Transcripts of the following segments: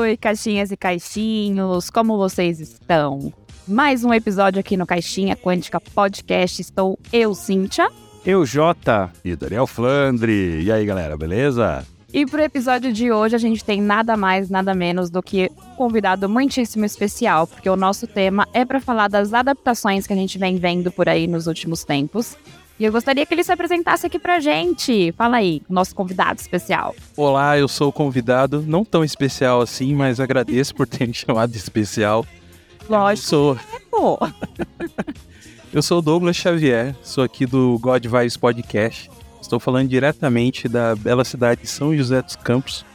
Oi, caixinhas e caixinhos, como vocês estão? Mais um episódio aqui no Caixinha Quântica Podcast. Estou eu, Cíntia. Eu, Jota. E Daniel Flandre. E aí, galera, beleza? E pro episódio de hoje a gente tem nada mais, nada menos do que um convidado muitíssimo especial, porque o nosso tema é para falar das adaptações que a gente vem vendo por aí nos últimos tempos. E eu gostaria que ele se apresentasse aqui pra gente. Fala aí, nosso convidado especial. Olá, eu sou o convidado, não tão especial assim, mas agradeço por ter me chamado de especial. Lógico. Eu sou, É, pô. eu sou o Douglas Xavier, sou aqui do God Vibes Podcast. Estou falando diretamente da bela cidade de São José dos Campos.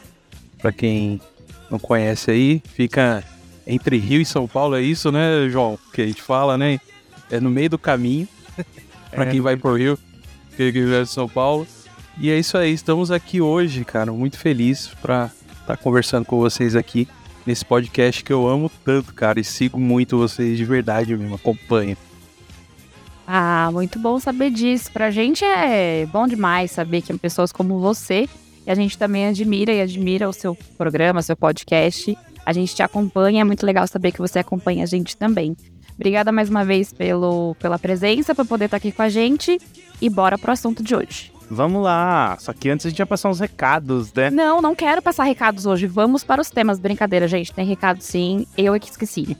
Para quem não conhece aí, fica entre Rio e São Paulo, é isso, né, João? Que a gente fala, né? É no meio do caminho. para quem vai pro Rio, quem quiser de São Paulo. E é isso aí, estamos aqui hoje, cara, muito feliz para estar conversando com vocês aqui nesse podcast que eu amo tanto, cara, e sigo muito vocês de verdade mesmo, acompanho. Ah, muito bom saber disso. Pra gente é bom demais saber que pessoas como você, e a gente também admira e admira o seu programa, seu podcast. A gente te acompanha, é muito legal saber que você acompanha a gente também. Obrigada mais uma vez pelo, pela presença, por poder estar aqui com a gente. E bora pro assunto de hoje. Vamos lá. Só que antes a gente vai passar uns recados, né? Não, não quero passar recados hoje. Vamos para os temas. Brincadeira, gente. Tem recado sim. Eu é que esqueci.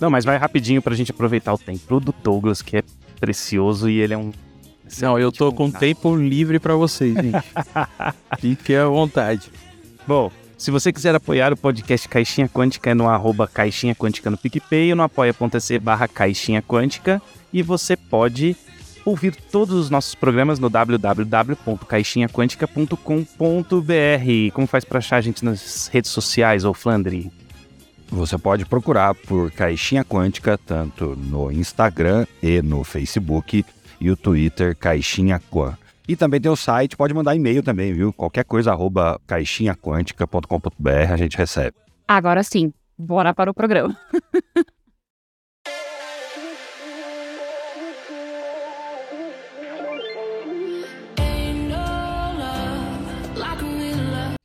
Não, mas vai rapidinho pra gente aproveitar o tempo do Douglas, que é precioso e ele é um. Não, eu tô com tempo livre para vocês, gente. Fique à vontade. Bom, se você quiser apoiar o podcast Caixinha Quântica, é no arroba Caixinha Quântica no PicPay ou no apoia.se barra Caixinha Quântica. E você pode ouvir todos os nossos programas no www.caixinhaquântica.com.br. Como faz pra achar a gente nas redes sociais, ô Flandre? Você pode procurar por Caixinha Quântica, tanto no Instagram e no Facebook, e o Twitter Caixinha Quan. E também tem o site, pode mandar e-mail também, viu? Qualquer coisa, arroba caixinhaquântica.com.br, a gente recebe. Agora sim, bora para o programa.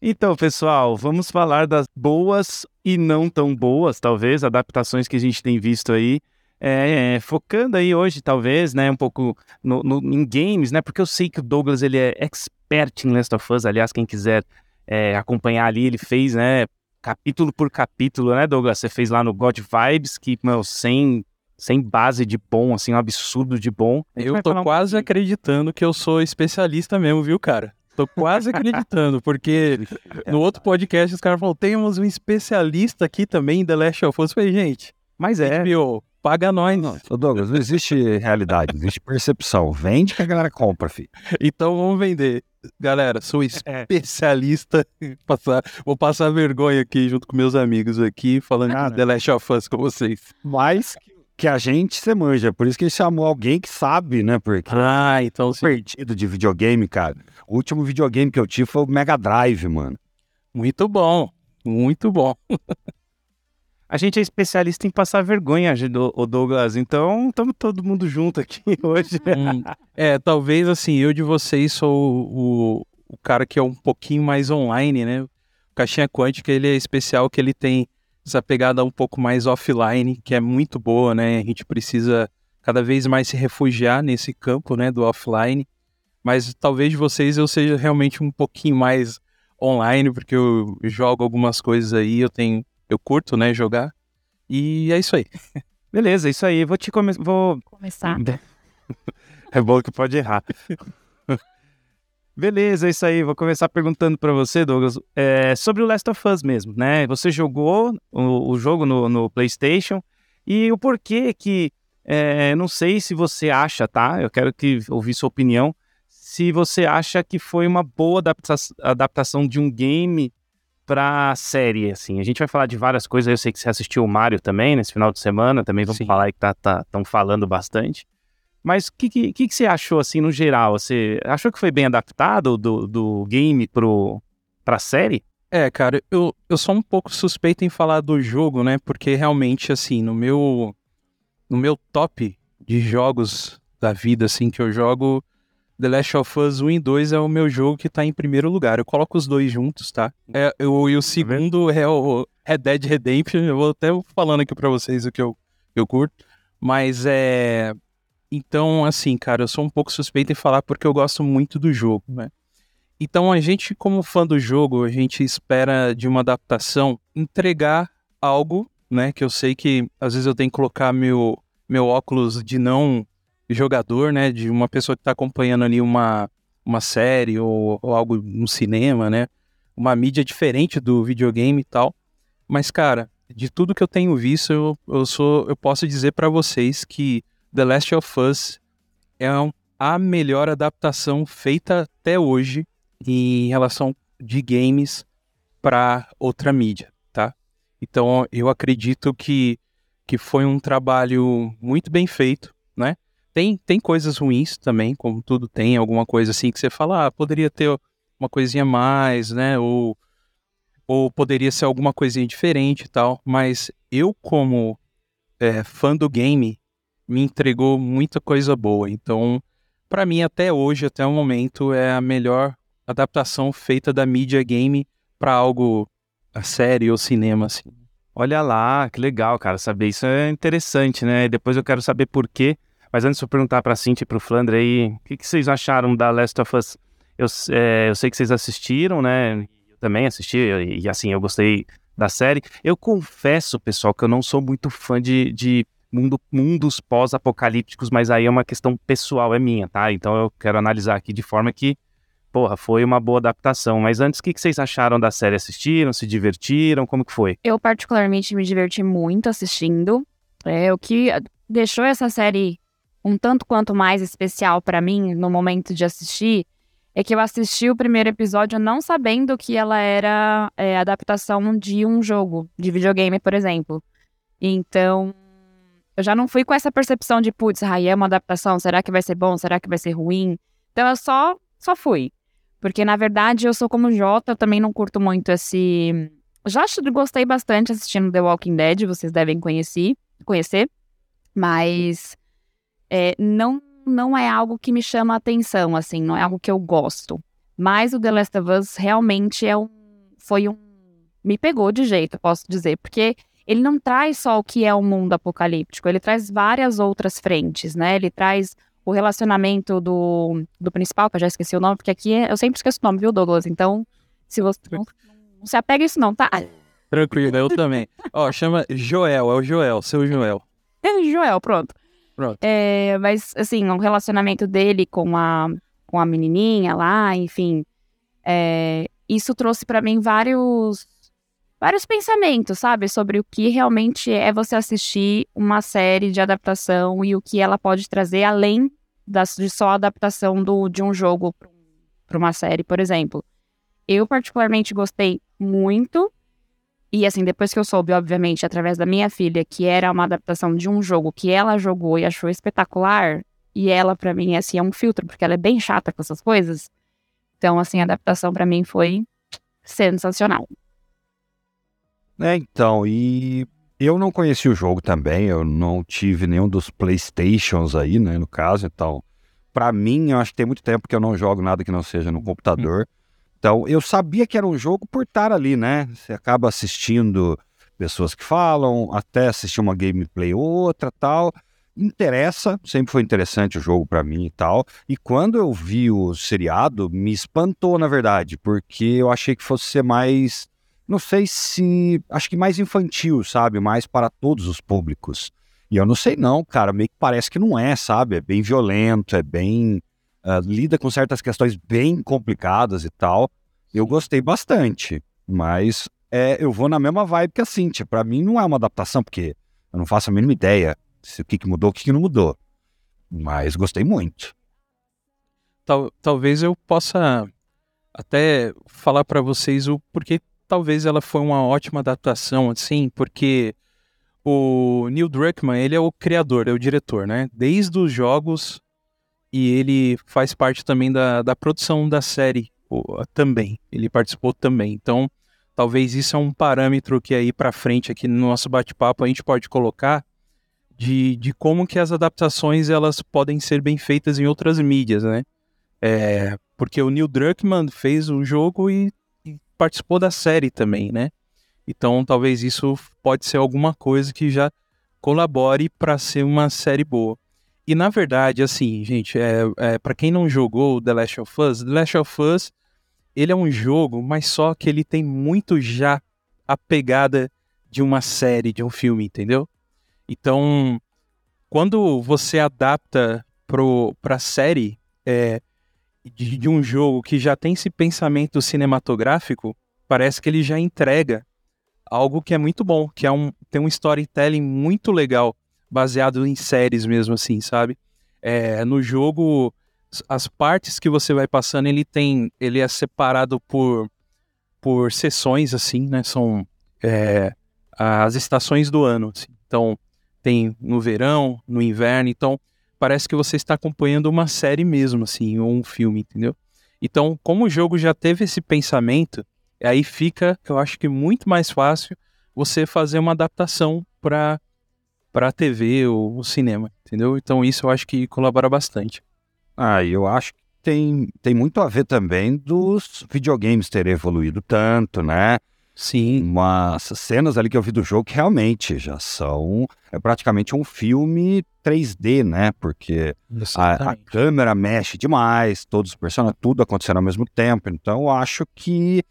Então, pessoal, vamos falar das boas e não tão boas, talvez, adaptações que a gente tem visto aí. É, é, focando aí hoje, talvez, né, um pouco no, no- em games, né, porque eu sei que o Douglas, ele é expert em Last of Us, aliás, quem quiser é, acompanhar ali, ele fez, né, capítulo por capítulo, né, Douglas, você fez lá no God Vibes, que, meu, sem, sem base de bom, assim, um absurdo de bom. Eu tô um quase acreditando que eu sou especialista mesmo, viu, cara? Tô quase acreditando, porque no outro podcast os caras falaram, temos um especialista aqui também em The Last of Us. Eu falei, gente, Mas é, HBO, paga nós. Ô Douglas, não existe realidade, existe percepção. Vende que a galera compra, filho. Então vamos vender. Galera, sou especialista. Passar- vou passar vergonha aqui junto com meus amigos aqui, falando de The Last of Us com vocês. Mas que a gente se manja, por isso que ele chamou alguém que sabe, né? Porque Ah, então sim. perdido de videogame, cara. O último videogame que eu tive foi o Mega Drive, mano. Muito bom, muito bom. A gente é especialista em passar vergonha, o Douglas. Então, estamos todo mundo junto aqui hoje. Hum, é, talvez assim, eu de vocês sou o, o cara que é um pouquinho mais online, né? O Caixinha Quântica, ele é especial que ele tem essa pegada um pouco mais offline, que é muito boa, né? A gente precisa cada vez mais se refugiar nesse campo, né, do offline. Mas talvez de vocês eu seja realmente um pouquinho mais online, porque eu jogo algumas coisas aí, eu tenho, eu curto, né, jogar. E é isso aí. Beleza, isso aí. Vou te começar. Vou. Começar. É bom que pode errar. Beleza, é isso aí. Vou começar perguntando pra você, Douglas, é, sobre o Last of Us mesmo, né? Você jogou o, o jogo no, no PlayStation e o porquê que, é, não sei se você acha, tá? Eu quero que ouvir sua opinião. Se você acha que foi uma boa adapta adaptação de um game pra série, assim. A gente vai falar de várias coisas. Eu sei que você assistiu o Mario também nesse final de semana. Também vamos Sim. falar aí que tá, tá, tão falando bastante. Mas o que, que, que que você achou, assim, no geral? Você achou que foi bem adaptado do, do game pro, pra série? É, cara, eu, eu sou um pouco suspeito em falar do jogo, né? Porque realmente, assim, no meu, no meu top de jogos da vida, assim, que eu jogo, The Last of Us 1 e 2 é o meu jogo que tá em primeiro lugar. Eu coloco os dois juntos, tá? É, eu, e o segundo é o Red Dead Redemption. Eu vou até falando aqui pra vocês o que eu, eu curto. Mas é. Então, assim, cara, eu sou um pouco suspeito em falar porque eu gosto muito do jogo, né? Então, a gente, como fã do jogo, a gente espera de uma adaptação entregar algo, né? Que eu sei que às vezes eu tenho que colocar meu, meu óculos de não jogador, né? De uma pessoa que está acompanhando ali uma, uma série ou, ou algo no cinema, né? Uma mídia diferente do videogame e tal. Mas, cara, de tudo que eu tenho visto, eu, eu, sou, eu posso dizer para vocês que The Last of Us é um, a melhor adaptação feita até hoje em relação de games para outra mídia, tá? Então eu acredito que, que foi um trabalho muito bem feito, né? Tem, tem coisas ruins também, como tudo tem, alguma coisa assim que você fala, ah, poderia ter uma coisinha mais, né? Ou, ou poderia ser alguma coisinha diferente e tal. Mas eu, como é, fã do game, me entregou muita coisa boa. Então, para mim, até hoje, até o momento, é a melhor adaptação feita da mídia game para algo a série ou cinema, assim. Olha lá, que legal, cara, saber isso é interessante, né? Depois eu quero saber por quê mas antes de eu perguntar para a Cintia e para o Flandre aí, o que, que, vocês acharam da Last of Us? Eu, é, eu sei que vocês assistiram, né? Eu também assisti, e, e, assim, eu gostei da série. Eu confesso, pessoal, que eu não sou muito fã de, de mundo, mundos pós-apocalípticos, mas aí é uma questão pessoal, é minha, tá? Então eu quero analisar aqui de forma que, porra, foi uma boa adaptação. Mas antes, o que, que vocês acharam da série? Assistiram? Se divertiram? Como que foi? Eu, particularmente, me diverti muito assistindo. É, o que deixou essa série um tanto quanto mais especial para mim no momento de assistir é que eu assisti o primeiro episódio não sabendo que ela era é, adaptação de um jogo, de videogame, por exemplo. Então, eu já não fui com essa percepção de, putz, ah, é uma adaptação, será que vai ser bom, será que vai ser ruim? Então, eu só, só fui. Porque, na verdade, eu sou como Jota, eu também não curto muito esse... Já gostei bastante assistindo The Walking Dead, vocês devem conhecer, conhecer. Mas é, não, não é algo que me chama a atenção, assim, não é algo que eu gosto. Mas o The Last of Us realmente é um, foi um. Me pegou de jeito, posso dizer, porque ele não traz só o que é o um mundo apocalíptico, ele traz várias outras frentes, né? Ele traz o relacionamento do, do principal, que eu já esqueci o nome, porque aqui é, eu sempre esqueço o nome, viu, Douglas? Então, se você. Não, não se apega a isso, não, tá? Tranquilo, eu também. Ó, chama Joel, é o Joel, seu Joel. É Joel, pronto. Pronto. É, mas, assim, o relacionamento dele com a, com a menininha lá, enfim. É, isso trouxe para mim vários vários pensamentos, sabe, sobre o que realmente é você assistir uma série de adaptação e o que ela pode trazer além das, de só a adaptação do, de um jogo para uma série, por exemplo. Eu particularmente gostei muito e assim, depois que eu soube, obviamente, através da minha filha, que era uma adaptação de um jogo que ela jogou e achou espetacular, e ela, para mim, assim, é um filtro, porque ela é bem chata com essas coisas. Então, assim, a adaptação para mim foi sensacional. É, então, e eu não conheci o jogo também, eu não tive nenhum dos Playstations aí, né, no caso, então, para mim, eu acho que tem muito tempo que eu não jogo nada que não seja no computador. Então, eu sabia que era um jogo por estar ali, né? Você acaba assistindo pessoas que falam, até assistir uma gameplay ou outra, tal. Interessa, sempre foi interessante o jogo para mim e tal. E quando eu vi o seriado, me espantou, na verdade, porque eu achei que fosse ser mais, não sei se, acho que mais infantil, sabe? Mais para todos os públicos. E eu não sei não, cara, meio que parece que não é, sabe? É bem violento, é bem uh, lida com certas questões bem complicadas e tal. Eu gostei bastante, mas é, eu vou na mesma vibe que a Cintia. Para mim não é uma adaptação, porque eu não faço a mínima ideia se o que, que mudou, o que, que não mudou. Mas gostei muito. Tal, talvez eu possa até falar para vocês o porquê talvez ela foi uma ótima adaptação, assim, porque o Neil Druckmann, ele é o criador, é o diretor, né? Desde os jogos e ele faz parte também da, da produção da série também. Ele participou também. Então, talvez isso é um parâmetro que aí para frente aqui no nosso bate-papo a gente pode colocar de, de como que as adaptações elas podem ser bem feitas em outras mídias, né? É, porque o Neil Druckmann fez o jogo e, e participou da série também, né? Então talvez isso pode ser alguma coisa que já colabore para ser uma série boa. E na verdade, assim, gente, é, é para quem não jogou The Last of Us, The Last of Us ele é um jogo, mas só que ele tem muito já a pegada de uma série, de um filme, entendeu? Então, quando você adapta para a série é, de, de um jogo que já tem esse pensamento cinematográfico, parece que ele já entrega algo que é muito bom, que é um, tem um storytelling muito legal, baseado em séries mesmo assim, sabe? É, no jogo, as partes que você vai passando, ele tem, ele é separado por, por sessões assim, né? São é, as estações do ano. Assim. Então, tem no verão, no inverno, então parece que você está acompanhando uma série mesmo, assim, ou um filme, entendeu? Então, como o jogo já teve esse pensamento, aí fica, eu acho que muito mais fácil você fazer uma adaptação para para a TV ou o cinema, entendeu? Então isso eu acho que colabora bastante. Ah, eu acho que tem, tem muito a ver também dos videogames terem evoluído tanto, né? Sim. Umas cenas ali que eu vi do jogo que realmente já são é praticamente um filme 3D, né? Porque a, a, câmera mexe demais, todos os personagens, tudo acontecendo ao mesmo tempo. Então eu acho que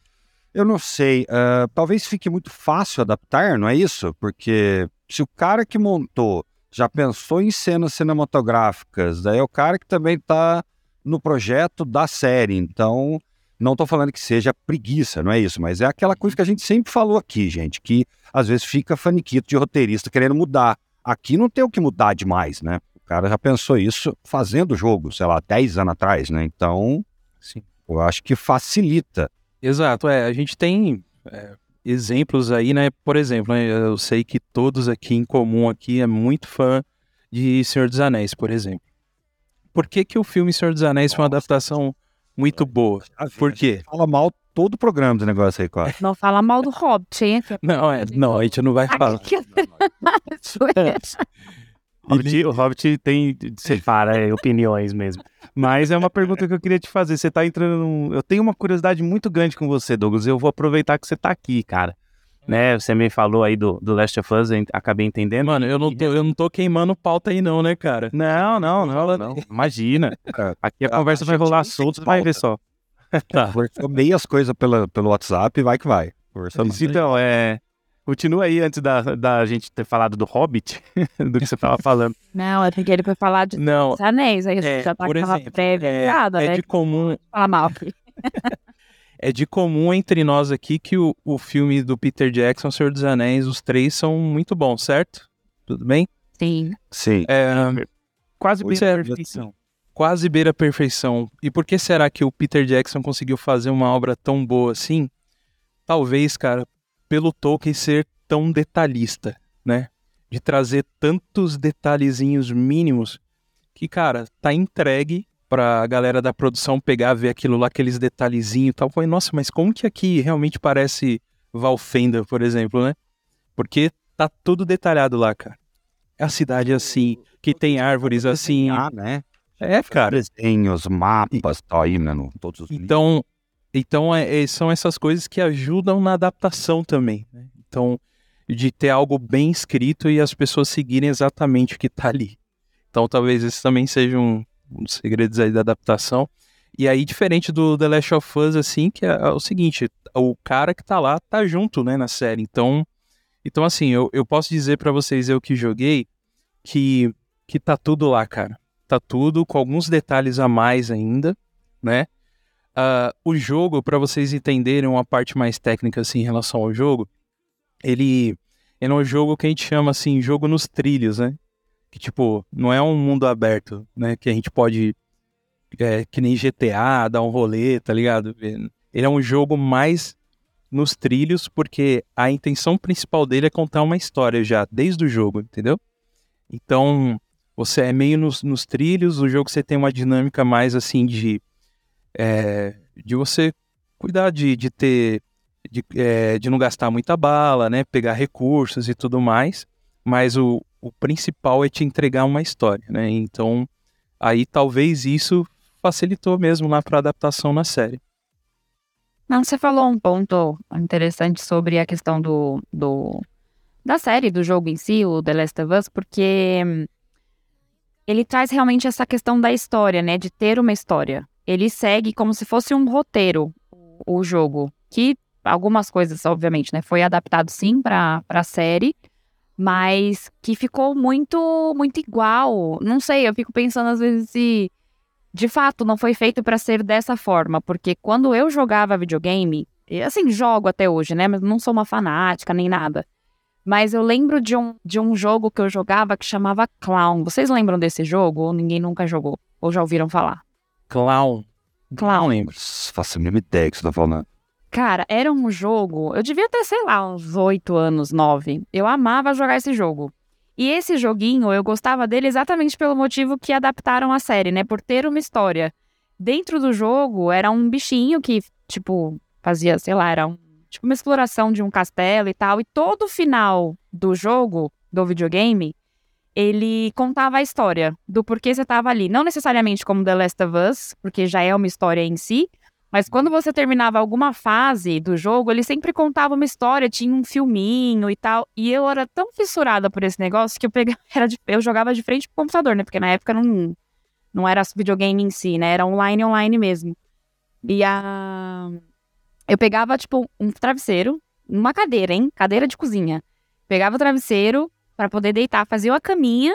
eu não sei, uh, talvez fique muito fácil adaptar, não é isso? Porque se o cara que montou já pensou em cenas cinematográficas, daí é o cara que também está no projeto da série, então não estou falando que seja preguiça, não é isso, mas é aquela coisa que a gente sempre falou aqui, gente, que às vezes fica faniquito de roteirista querendo mudar. Aqui não tem o que mudar demais, né? O cara já pensou isso fazendo o jogo, sei lá, 10 anos atrás, né? Então, Sim. eu acho que facilita. Exato, é. A gente tem é, exemplos aí, né? Por exemplo, né, eu sei que todos aqui em comum aqui é muito fã de Senhor dos Anéis, por exemplo. Por que, que o filme Senhor dos Anéis foi uma adaptação muito boa? Por quê? Fala mal todo o programa do negócio aí, quase. Não fala mal do Hobbit, hein? Não, é, não, a gente não vai falar. Hobbit, o Hobbit tem, separa é, opiniões mesmo. Mas é uma pergunta que eu queria te fazer. Você tá entrando num... Eu tenho uma curiosidade muito grande com você, Douglas. Eu vou aproveitar que você tá aqui, cara. Né, você me falou aí do, do Last of Us, acabei entendendo. Mano, eu não, tô, eu não tô queimando pauta aí não, né, cara? Não, não, não, não. Imagina. Aqui a conversa vai rolar solto, vai ver só. Tá. Meio as coisas pela, pelo WhatsApp, vai que vai. Então, é... Continua aí antes da, da gente ter falado do Hobbit, do que você estava falando. Não, é porque ele foi falar de Não, anéis, aí é, já tá por exemplo, prévia é, nada, é né? de comum. Fala mal. é de comum entre nós aqui que o, o filme do Peter Jackson, Senhor dos Anéis, os três são muito bons, certo? Tudo bem? Sim. Sim. É, quase beira a perfeição. Quase beira a perfeição. E por que será que o Peter Jackson conseguiu fazer uma obra tão boa assim? Talvez, cara, pelo Tolkien ser tão detalhista, né? De trazer tantos detalhezinhos mínimos que, cara, tá entregue pra galera da produção pegar, ver aquilo lá, aqueles detalhezinhos e tal. Foi, nossa, mas como que aqui realmente parece Valfenda, por exemplo, né? Porque tá tudo detalhado lá, cara. É a cidade assim, que tem árvores assim. Ah, né? É, cara. Desenhos, mapas, tá aí, né? Todos os então, então é, é, são essas coisas que ajudam na adaptação também. Né? Então, de ter algo bem escrito e as pessoas seguirem exatamente o que está ali. Então, talvez esse também seja um, um dos segredos aí da adaptação. E aí, diferente do The Last of Us, assim, que é, é o seguinte, o cara que tá lá tá junto, né, na série. Então, então assim, eu, eu posso dizer para vocês, eu que joguei, que, que tá tudo lá, cara. Tá tudo com alguns detalhes a mais ainda, né? Uh, o jogo, para vocês entenderem uma parte mais técnica assim em relação ao jogo, ele, ele é um jogo que a gente chama assim, jogo nos trilhos, né? Que tipo, não é um mundo aberto, né? Que a gente pode, é, que nem GTA, dar um rolê, tá ligado? Ele é um jogo mais nos trilhos, porque a intenção principal dele é contar uma história já, desde o jogo, entendeu? Então, você é meio nos, nos trilhos, o jogo você tem uma dinâmica mais assim de é, de você cuidar de, de ter, de, é, de não gastar muita bala, né? Pegar recursos e tudo mais. Mas o, o principal é te entregar uma história, né? Então, aí talvez isso facilitou mesmo lá para adaptação na série. Não, você falou um ponto interessante sobre a questão do, do da série, do jogo em si, o The Last of Us, porque hum, ele traz realmente essa questão da história, né? De ter uma história. Ele segue como se fosse um roteiro o jogo, que algumas coisas, obviamente, né? Foi adaptado sim para a série, mas que ficou muito muito igual. Não sei, eu fico pensando às vezes se de fato não foi feito para ser dessa forma, porque quando eu jogava videogame, assim, jogo até hoje, né, mas não sou uma fanática nem nada. Mas eu lembro de um, de um jogo que eu jogava que chamava Clown. Vocês lembram desse jogo ou ninguém nunca jogou? Ou já ouviram falar? Clown. Clown. Faço a mínima ideia que você tá falando. Cara, era um jogo. Eu devia ter, sei lá, uns oito anos, nove. Eu amava jogar esse jogo. E esse joguinho, eu gostava dele exatamente pelo motivo que adaptaram a série, né? Por ter uma história. Dentro do jogo, era um bichinho que, tipo, fazia, sei lá, era um, tipo uma exploração de um castelo e tal. E todo o final do jogo, do videogame, ele contava a história do porquê você estava ali. Não necessariamente como The Last of Us, porque já é uma história em si, mas quando você terminava alguma fase do jogo, ele sempre contava uma história, tinha um filminho e tal. E eu era tão fissurada por esse negócio que eu pegava, de, eu jogava de frente pro computador, né? Porque na época não, não era videogame em si, né? Era online, online mesmo. E a. Eu pegava, tipo, um travesseiro, uma cadeira, hein? Cadeira de cozinha. Pegava o travesseiro para poder deitar, fazia uma caminha,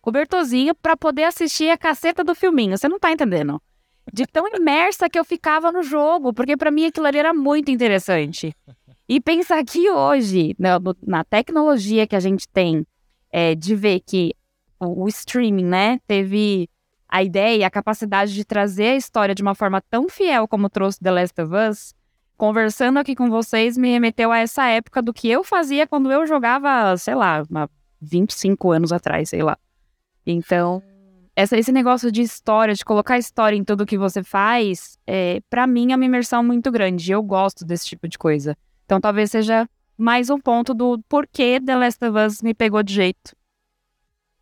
cobertorzinho, para poder assistir a caceta do filminho. Você não tá entendendo? de tão imersa que eu ficava no jogo, porque para mim aquilo ali era muito interessante. E pensar que hoje, na, né, na tecnologia que a gente tem, é, de ver que o, o streaming, né, teve a ideia, a capacidade de trazer a história de uma forma tão fiel como trouxe The Last of Us, conversando aqui com vocês, me remeteu a essa época do que eu fazia quando eu jogava, sei lá, 25 anos atrás, sei lá. Então, essa, esse negócio de história, de colocar história em tudo que você faz, é, para mim é uma imersão muito grande. Eu gosto desse tipo de coisa. Então talvez seja mais um ponto do porquê The Last of Us me pegou de jeito.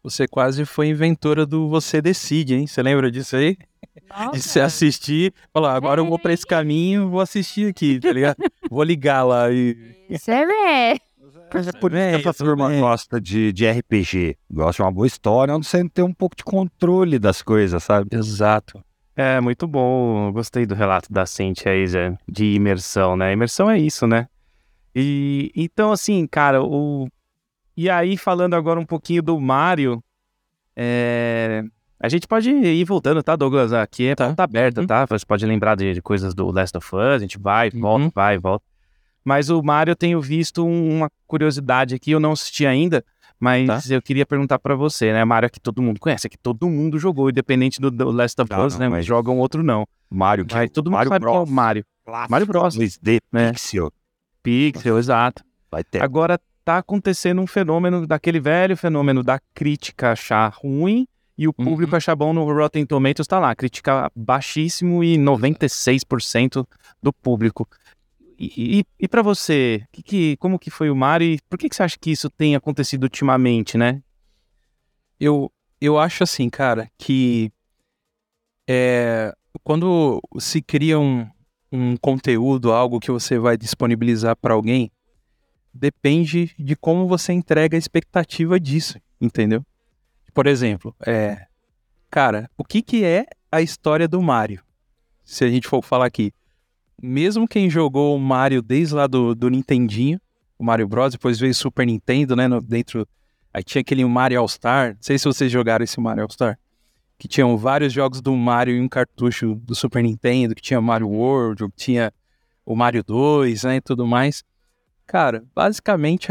Você quase foi inventora do Você Decide, hein? Você lembra disso aí? Nossa. De você assistir, falar, agora eu vou pra esse caminho, vou assistir aqui, tá ligado? vou ligar lá e. Isso é mas é por isso que essa turma gosta de, de RPG. Gosta de uma boa história, onde você tem um pouco de controle das coisas, sabe? Exato. É, muito bom. Gostei do relato da Cintia aí, Zé, de imersão, né? Imersão é isso, né? E então, assim, cara, o. E aí, falando agora um pouquinho do Mario, é... a gente pode ir voltando, tá, Douglas? Aqui é tá. aberta, uhum. tá? Você pode lembrar de, de, coisas do Last of Us, a gente vai, volta, uhum. vai, volta. Mas o Mario eu tenho visto uma curiosidade aqui, eu não assisti ainda, mas tá. eu queria perguntar para você, né? Mario que todo mundo conhece, que todo mundo jogou, independente do, do Last of Us, né? Mas jogam outro não. Mario que mas todo mundo Mario sabe Bros. qual é o Mario. Clássico. Mario Bros. 2D, né? Pixel. Pixel, exato. Vai ter. Agora tá acontecendo um fenômeno daquele velho fenômeno da crítica achar ruim e o público uhum. achar bom no Rotten Tomatoes tá lá, crítica baixíssimo e 96% do público. E, e, e para você, que, que, como que foi o Mario e por que, que você acha que isso tem acontecido ultimamente, né? Eu, eu acho assim, cara, que é, quando se cria um, um conteúdo, algo que você vai disponibilizar para alguém, depende de como você entrega a expectativa disso, entendeu? Por exemplo, é, cara, o que, que é a história do Mario? Se a gente for falar aqui, mesmo quem jogou o Mario desde lá do, do Nintendinho, o Mario Bros, depois veio o Super Nintendo, né, no, dentro... Aí tinha aquele Mario All-Star, não sei se vocês jogaram esse Mario All-Star, que tinham vários jogos do Mario em um cartucho do Super Nintendo, que tinha Mario World, que tinha o Mario 2, né, e tudo mais. Cara, basicamente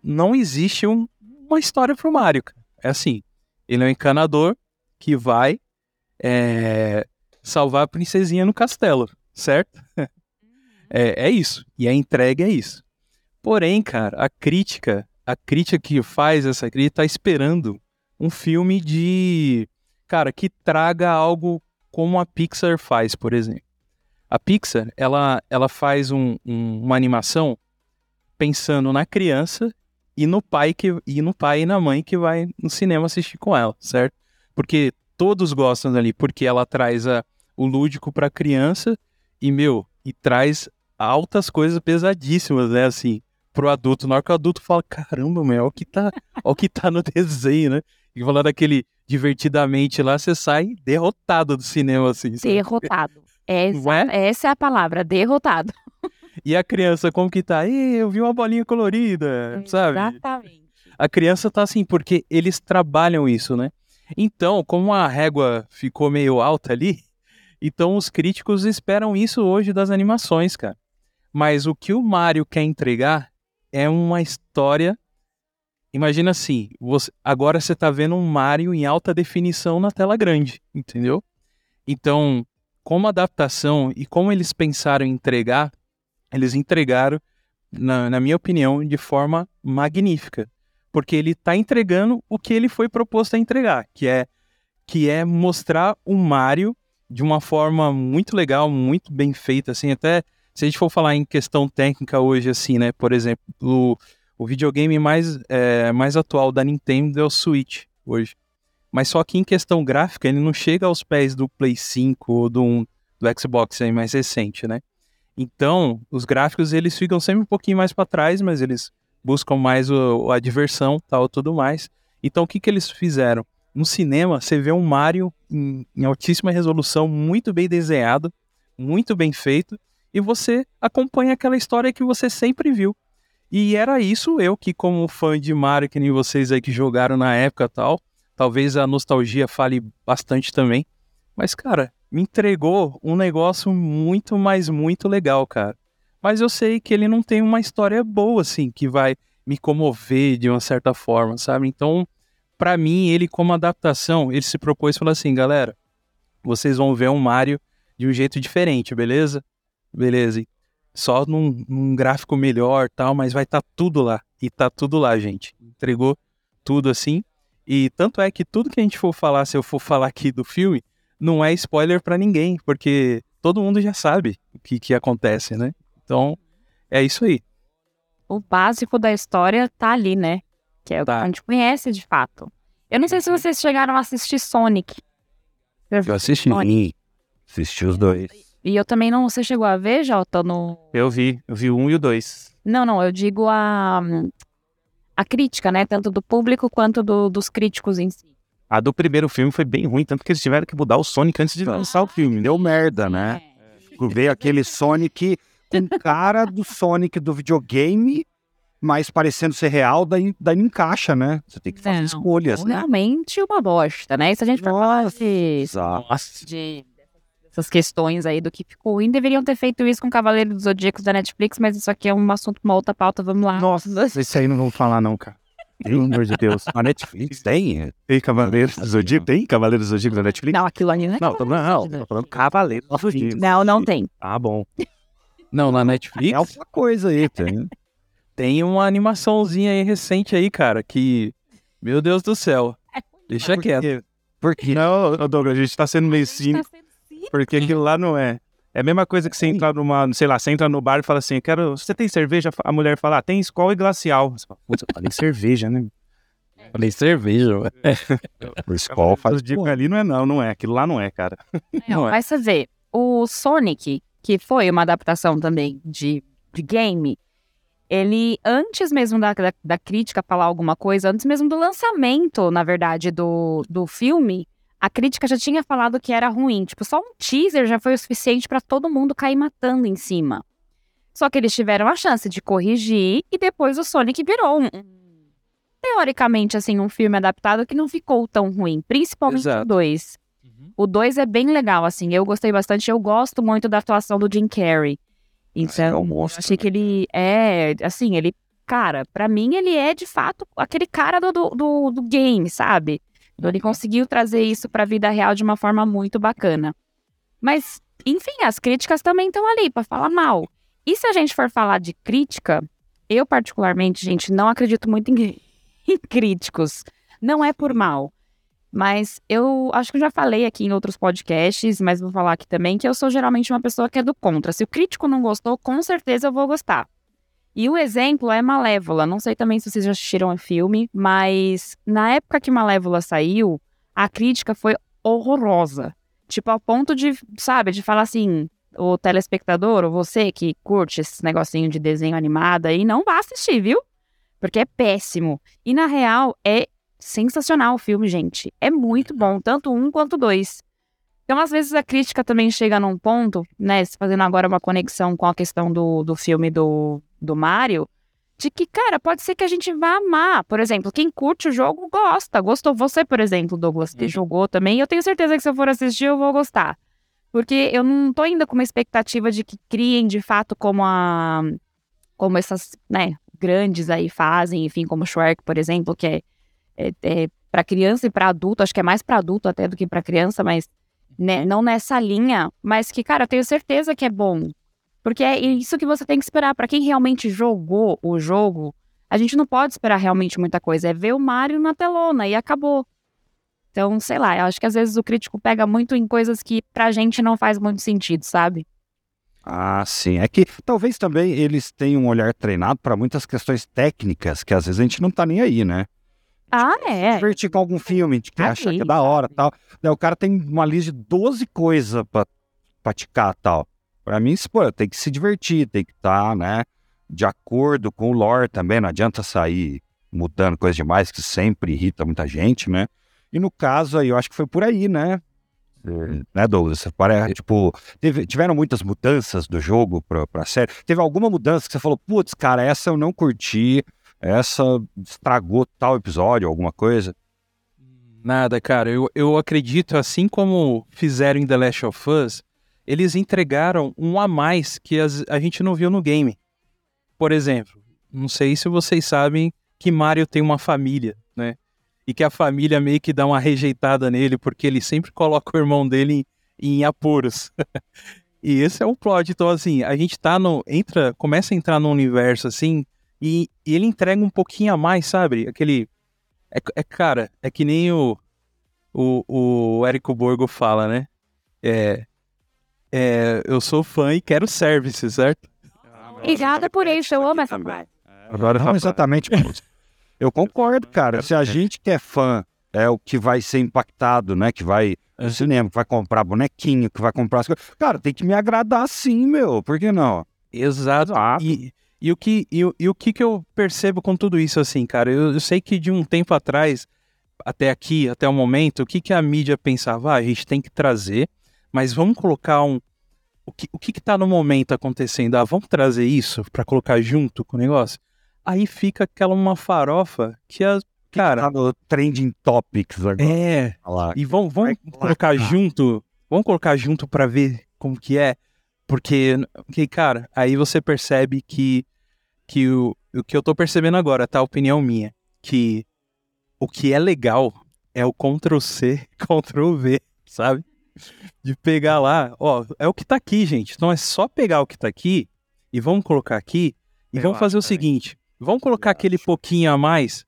não existe um, uma história pro Mario. É assim, ele é um encanador que vai é, salvar a princesinha no castelo certo? é, é isso. E a entrega é isso. Porém, cara, a crítica, a crítica que faz essa crítica tá esperando um filme de, cara, que traga algo como a Pixar faz, por exemplo. A Pixar, ela, ela faz um, um, uma animação pensando na criança e no pai que e no pai e na mãe que vai no cinema assistir com ela, certo? Porque todos gostam dali, porque ela traz a, o lúdico pra criança e, meu, e traz altas coisas pesadíssimas, né? Assim, pro adulto. Na hora que o adulto fala, caramba, meu, olha o que tá, o que tá no desenho, né? E falando daquele divertidamente lá, você sai derrotado do cinema, assim. Derrotado. Essa, Não é? essa é a palavra, derrotado. E a criança, como que tá? Ih, eu vi uma bolinha colorida, sabe? Exatamente. A criança tá assim, porque eles trabalham isso, né? Então, como a régua ficou meio alta ali, então os críticos esperam isso hoje das animações, cara. Mas o que o Mario quer entregar é uma história. Imagina assim, você- agora você tá vendo um Mario em alta definição na tela grande, entendeu? Então, como adaptação e como eles pensaram em entregar, eles entregaram, na, na minha opinião, de forma magnífica. Porque ele tá entregando o que ele foi proposto a entregar, que é, que é mostrar o Mario de uma forma muito legal, muito bem feita, assim, até se a gente for falar em questão técnica hoje, assim, né, por exemplo, o, o videogame mais, é, mais atual da Nintendo é o Switch, hoje. Mas só que em questão gráfica, ele não chega aos pés do Play 5 ou do, do Xbox aí mais recente, né? Então, os gráficos, eles ficam sempre um pouquinho mais para trás, mas eles buscam mais o, a diversão, tal, tudo mais. Então, o que que eles fizeram? No cinema, você vê um Mario em, em altíssima resolução, muito bem desenhado, muito bem feito, e você acompanha aquela história que você sempre viu. E era isso eu que, como fã de Mario, que nem vocês aí que jogaram na época tal, talvez a nostalgia fale bastante também. Mas, cara, me entregou um negócio muito, mas muito legal, cara. Mas eu sei que ele não tem uma história boa, assim, que vai me comover de uma certa forma, sabe? Então, pra mim, ele como adaptação, ele se propôs falar assim, galera, vocês vão ver um Mario de um jeito diferente, beleza? Beleza. Só num, num gráfico melhor tal, mas vai estar tudo lá. E tá tudo lá, gente. Entregou tudo assim. E tanto é que tudo que a gente for falar, se eu for falar aqui do filme, não é spoiler pra ninguém, porque todo mundo já sabe o que, que acontece, né? Então, é isso aí. O básico da história tá ali, né? Que é o Tá. que a gente conhece de fato. Eu não sei se vocês chegaram a assistir Sonic. Eu assisti. Sonic. Assisti os dois. E eu também não. Você chegou a ver, Jota? No... Eu vi, eu vi o um e o dois. Não, não, eu digo a. A crítica, né? Tanto do público quanto do- dos críticos em si. A do primeiro filme foi bem ruim, tanto que eles tiveram que mudar o Sonic antes de lançar o filme. Deu merda, né? É. Veio aquele Sonic com cara do Sonic do videogame, mas parecendo ser real, daí, daí não encaixa, né? Você tem que fazer Não, escolhas, né? Realmente uma bosta, né? E se a gente for falar de, de essas questões aí do que ficou ruim, deveriam ter feito isso com Cavaleiro dos Zodíacos da Netflix, mas isso aqui é um assunto, uma outra pauta, vamos lá. Nossa, isso aí não vamos falar não, cara. Pelo amor de Deus. A Netflix tem? Tem Cavaleiros do Zodíaco? Tem Cavaleiros do Zodíaco da Netflix? Não, aquilo ali não é Não, tô, não, tô falando Cavaleiros do Zodíaco. Não, não tem. Ah, bom. Não, na Netflix É alguma coisa aí, tem. tem uma animaçãozinha aí recente aí, cara, que. Meu Deus do céu. Deixa quieto. Porque Não, ô, Douglas, a gente tá sendo meio cínico, porque aquilo lá não é. É a mesma coisa que você entrar numa, sei lá, você entra no bar e fala assim, eu quero, você tem cerveja? A mulher fala, ah, tem Skol e Glacial. Você fala, putz, eu falei cerveja, né? Falei cerveja, ué. o Skol faz dicas ali não é não, não é. Aquilo lá não é, cara. Não, Não é. mas você vê, o Sonic, que foi uma adaptação também de, de game, ele, antes mesmo da, da, da crítica falar alguma coisa, antes mesmo do lançamento, na verdade, do, do filme, a crítica já tinha falado que era ruim. Tipo, só um teaser já foi o suficiente pra todo mundo cair matando em cima. Só que eles tiveram a chance de corrigir e depois o Sonic virou um. um- Teoricamente, assim, um filme adaptado que não ficou tão ruim, principalmente o Exato. 2. O 2 é bem legal, assim. Eu gostei bastante. Eu gosto muito da atuação do Jim Carrey. é um Então, eu monstro. achei que ele é, assim, ele, cara, pra mim ele é de fato aquele cara do, do, do, do game, sabe? Então, ele conseguiu trazer isso pra vida real de uma forma muito bacana. Mas, enfim, as críticas também estão ali pra falar mal. E se a gente for falar de crítica, eu particularmente, gente, não acredito muito em, em críticos. Não é por mal. Mas eu acho que eu já falei aqui em outros podcasts, mas vou falar aqui também, que eu sou geralmente uma pessoa que é do contra. Se o crítico não gostou, com certeza eu vou gostar. E o exemplo é Malévola. Não sei também se vocês já assistiram o filme, mas na época que Malévola saiu, a crítica foi horrorosa. Tipo, ao ponto de, sabe, de falar assim, o telespectador, ou você que curte esse negocinho de desenho animado aí, não vá assistir, viu? Porque é péssimo. E na real, é sensacional o filme, gente. É muito bom, tanto um quanto dois. Então, às vezes, a crítica também chega num ponto, né? Fazendo agora uma conexão com a questão do, do filme do, do Mario, de que, cara, pode ser que a gente vá amar. Por exemplo, quem curte o jogo gosta. Gostou você, por exemplo, Douglas, que uhum. jogou também. Eu tenho certeza que se eu for assistir, eu vou gostar. Porque eu não tô ainda com uma expectativa de que criem de fato como a. Como essas, né, grandes aí fazem, enfim, como Shrek, por exemplo, que é, é, é para criança e para adulto, acho que é mais para adulto até do que para criança, mas né, não nessa linha, mas que, cara, eu tenho certeza que é bom. Porque é isso que você tem que esperar. para quem realmente jogou o jogo, a gente não pode esperar realmente muita coisa. É ver o Mario na telona e acabou. Então, sei lá, eu acho que às vezes o crítico pega muito em coisas que pra gente não faz muito sentido, sabe? Ah, sim. É que talvez também eles tenham um olhar treinado para muitas questões técnicas que às vezes a gente não tá nem aí, né? Ah, é. Divertir com algum filme, que ah, acha que é da hora tal. Daí o cara tem uma lista de 12 coisas pra praticar tal. Pra mim, pô, tem que se divertir, tem que estar, tá, né, de acordo com o lore também. Não adianta sair mudando coisa demais, que sempre irrita muita gente, né? E no caso aí, eu acho que foi por aí, né? Né, Douglas? Parece, tipo, teve, tiveram muitas mudanças do jogo pra, pra série. Teve alguma mudança que você falou, putz, cara, essa eu não curti essa estragou tal episódio, alguma coisa? Nada, cara. Eu, eu acredito, assim como fizeram em The Last of Us, eles entregaram um a mais que as, a gente não viu no game. Por exemplo, não sei se vocês sabem que Mario tem uma família, né? E que a família meio que dá uma rejeitada nele, porque ele sempre coloca o irmão dele em, em apuros. e esse é o plot. Então, assim, a gente tá no. entra, começa a entrar num universo assim e, e, ele entrega um pouquinho a mais, sabe? Aquele. É, é cara, é que nem o, o, o Érico Borgo fala, né? É, é, eu sou fã e quero service, certo? Obrigada por isso, eu amo essa parte. Agora, não exatamente. Eu concordo, cara. Se a gente que é fã é o que vai ser impactado, né? Que vai no cinema, que vai comprar bonequinho, que vai comprar as coisas. Cara, tem que me agradar sim, meu. Por que não? Exato. Exato. E, e o que, e, e, o que, que eu percebo com tudo isso, assim, cara? Eu, eu, sei que de um tempo atrás, até aqui, até o momento, o que, que a mídia pensava? Ah, a gente tem que trazer, mas vamos colocar um. O que, o que, que tá no momento acontecendo? Ah, vamos trazer isso para colocar junto com o negócio? Aí fica aquela uma farofa que as. Cara. Que tá no trending topics agora. É. E vamos, vamos colocar junto. Vamos colocar junto para ver como que é. Porque, porque, cara, aí você percebe que que o, o que eu tô percebendo agora, tá? Opinião minha, que o que é legal é o Ctrl C, Ctrl V, sabe? De pegar lá, ó, é o que tá aqui, gente. Então é só pegar o que tá aqui e vamos colocar aqui e eu vamos fazer o seguinte, vamos colocar eu aquele acho. pouquinho a mais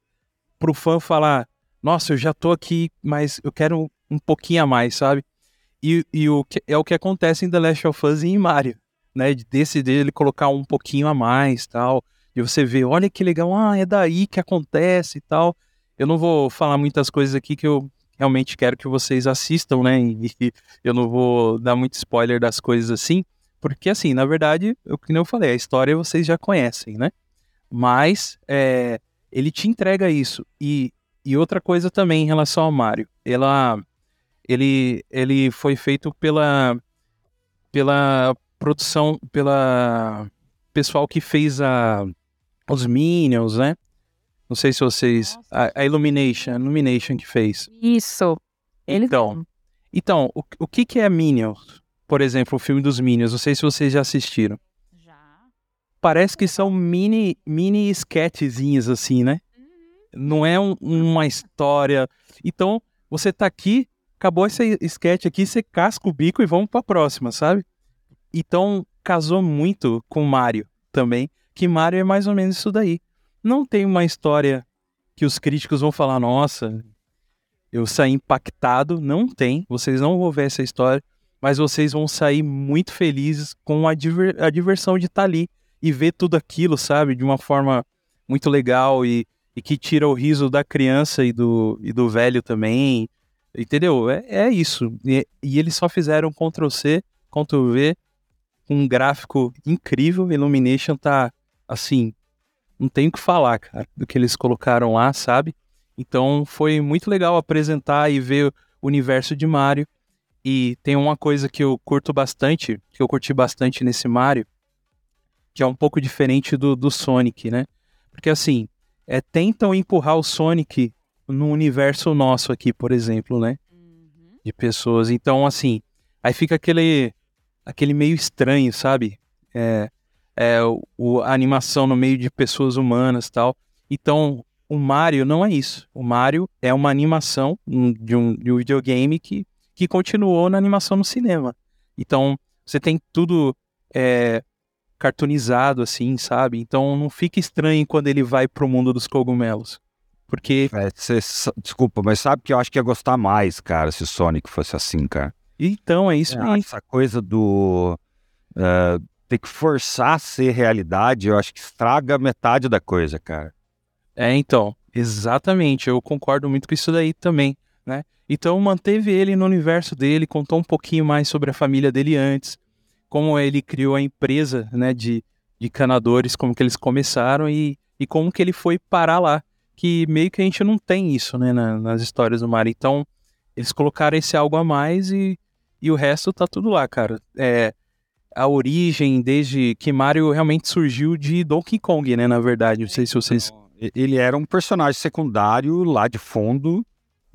pro fã falar, nossa, eu já tô aqui, mas eu quero um pouquinho a mais, sabe? E, e o que, é o que acontece em The Last of Us e em Mario, né? De decidir ele colocar um pouquinho a mais, tal. E você vê, olha que legal, ah, é daí que acontece e tal. Eu não vou falar muitas coisas aqui que eu realmente quero que vocês assistam, né? E eu não vou dar muito spoiler das coisas assim, porque assim, na verdade, o que eu falei, a história vocês já conhecem, né? Mas é, ele te entrega isso. E, e outra coisa também em relação ao Mario, ela, ele, ele foi feito pela, pela produção, pela pessoal que fez a os Minions, né? Não sei se vocês. A, a, Illumination, a Illumination que fez. Isso. Ele então, então o, o que, que é Minions? Por exemplo, o filme dos Minions. Não sei se vocês já assistiram. Já. Parece que são mini, mini sketchzinhos, assim, né? Uhum. Não é um, uma história. Então, você tá aqui, acabou esse sketch aqui, você casca o bico e vamos pra próxima, sabe? Então, casou muito com Mario também que Mario é mais ou menos isso daí. Não tem uma história que os críticos vão falar, nossa, eu saí impactado. Não tem, vocês não vão ver essa história, mas vocês vão sair muito felizes com a, diver a diversão de estar tá ali e ver tudo aquilo, sabe, de uma forma muito legal e, e que tira o riso da criança e do, e do velho também. Entendeu? É, é isso. E, e eles só fizeram Ctrl C, Ctrl V, um gráfico incrível. Illumination tá assim, não tem o que falar, cara, do que eles colocaram lá, sabe? Então foi muito legal apresentar e ver o universo de Mario. E tem uma coisa que eu curto bastante, que eu curti bastante nesse Mario, que é um pouco diferente do, do Sonic, né? Porque assim, é, tentam empurrar o Sonic no universo nosso aqui, por exemplo, né? De pessoas. Então, assim, aí fica aquele, aquele meio estranho, sabe? É, é o, a animação no meio de pessoas humanas tal. Então, o Mario não é isso. O Mario é uma animação de um, de um videogame que, que continuou na animação no cinema. Então, você tem tudo é, cartoonizado, assim, sabe? Então, não fica estranho quando ele vai pro mundo dos cogumelos. Porque. É, cê, desculpa, mas sabe que eu acho que ia gostar mais, cara, se o Sonic fosse assim, cara. Então, é isso é, aí. Essa coisa do. Uh, ter que forçar a ser realidade, eu acho que estraga metade da coisa, cara. É, então, exatamente. Eu concordo muito com isso daí também, né? Então manteve ele no universo dele, contou um pouquinho mais sobre a família dele antes, como ele criou a empresa, né, de, de canadores, como que eles começaram e, e como que ele foi parar lá, que meio que a gente não tem isso, né, na, nas histórias do mar. Então, eles colocaram esse algo a mais e, e o resto tá tudo lá, cara. É, a origem, desde que Mario realmente surgiu de Donkey Kong, né, na verdade. Não sei se vocês ele era um personagem secundário lá de fundo,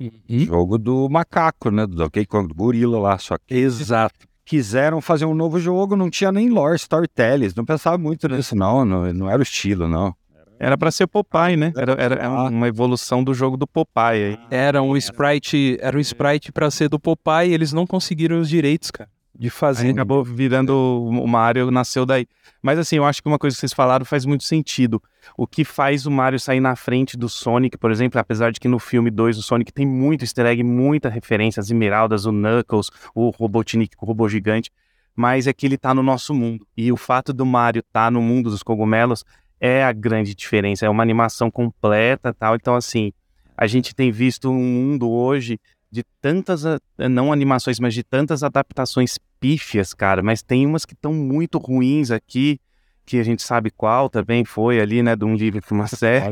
uhum. jogo do macaco, né? Do Donkey Kong, do gorila lá, só que... Exato. Quiseram fazer um novo jogo, não tinha nem lore, storytelling, não pensava muito nisso não, não, não era o estilo, não. Era para ser Popeye, né? Era, era ah. uma evolução do jogo do Popeye aí. Era um sprite, era um sprite para ser do Popeye, e eles não conseguiram os direitos, cara de fazer. Aí acabou virando o Mario, nasceu daí. Mas assim, eu acho que uma coisa que vocês falaram faz muito sentido. O que faz o Mario sair na frente do Sonic, por exemplo, apesar de que no filme 2 o Sonic tem muito easter egg, muita referência, as esmeraldas, o Knuckles, o Robotnik, o robô gigante, mas é que ele tá no nosso mundo. E o fato do Mario estar tá no mundo dos cogumelos é a grande diferença, é uma animação completa, tal. Então assim, a gente tem visto um mundo hoje de tantas, não animações, mas de tantas adaptações pífias, cara. Mas tem umas que estão muito ruins aqui, que a gente sabe qual também foi ali, né, de um livro para uma série.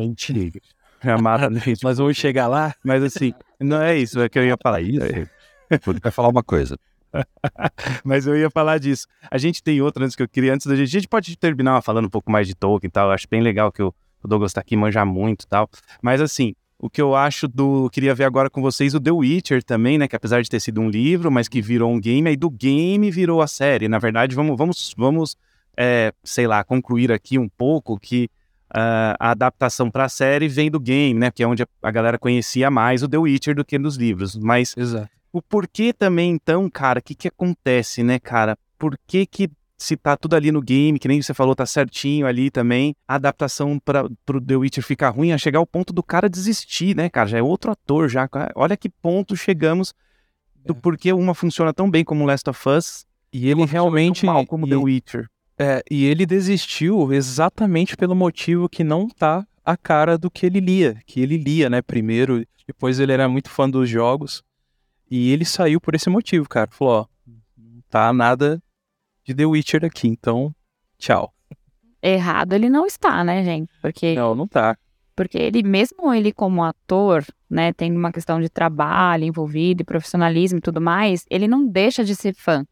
Chamada, mas vamos chegar lá. Mas assim, não é isso, é que eu ia falar isso. Vai falar uma coisa. Mas eu ia falar disso. A gente tem outra antes que eu queria, antes da gente. A gente pode terminar falando um pouco mais de Tolkien e tal. Eu acho bem legal que o Douglas tá aqui, manja muito e tal. Mas assim, o que eu acho do. Queria ver agora com vocês o The Witcher também, né? Que apesar de ter sido um livro, mas que virou um game, aí do game virou a série. Na verdade, vamos, vamos, vamos é, sei lá, concluir aqui um pouco que uh, a adaptação para a série vem do game, né? Que é onde a galera conhecia mais o The Witcher do que nos livros. Mas Exato. o porquê também, então, cara, o que, que acontece, né, cara? Por que, que se tá tudo ali no game, que nem você falou, tá certinho ali também, a adaptação para pro The Witcher ficar ruim a chegar ao ponto do cara desistir, né, cara? Já é outro ator, já. Olha que ponto chegamos do é. porquê uma funciona tão bem como Last of Us e ele realmente mal como e, The Witcher. É, e ele desistiu exatamente pelo motivo que não tá a cara do que ele lia, que ele lia, né, primeiro, depois ele era muito fã dos jogos, e ele saiu por esse motivo, cara. Falou, ó, tá nada de The Witcher aqui, então tchau. Errado ele não está, né, gente? Porque Não, não tá. Porque ele mesmo ele como ator, né, tem uma questão de trabalho envolvido, profissionalismo e tudo mais, ele não deixa de ser fã.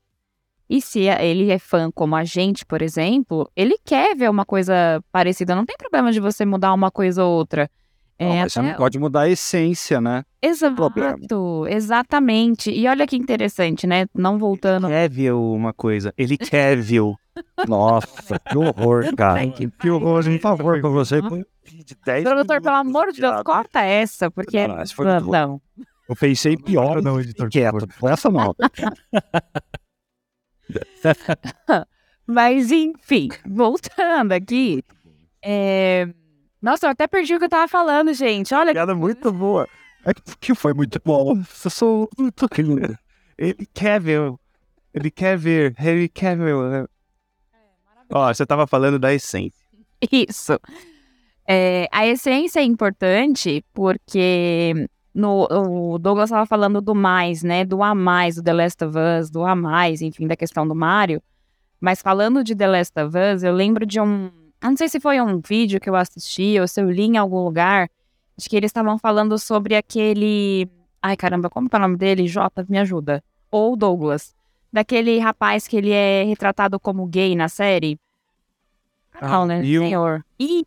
E se ele é fã como a gente, por exemplo, ele quer ver uma coisa parecida. Não tem problema de você mudar uma coisa ou outra. Não, é, mas você não pode mudar a essência, né? Exato, exatamente. E olha que interessante, né? Não voltando. Ele quer ver uma coisa. Ele quer ver. Nossa, que horror, cara. que, que horror, por favor, com você. De 10 Produtor, pelo amor de Deus, corta essa, porque. Não, não, não. Eu pensei pior, não, editor. Quieto, essa não. Mas, enfim, voltando aqui. É. Nossa, eu até perdi o que eu tava falando, gente. Olha. Piada muito boa. É que foi muito bom. Eu sou muito Ele quer ver. Ele quer ver. Ele quer ver. Ó, você tava falando da essência. Isso. É, a essência é importante porque no, o Douglas estava falando do mais, né? Do a mais, do The Last of Us, do a mais, enfim, da questão do Mario. Mas falando de The Last of Us, eu lembro de um. Eu não sei se foi um vídeo que eu assisti ou se eu li em algum lugar, de que eles estavam falando sobre aquele. Ai, caramba, como é o nome dele? Jota, me ajuda. Ou Douglas. Daquele rapaz que ele é retratado como gay na série. Ah, não, né? Bill. Senhor. E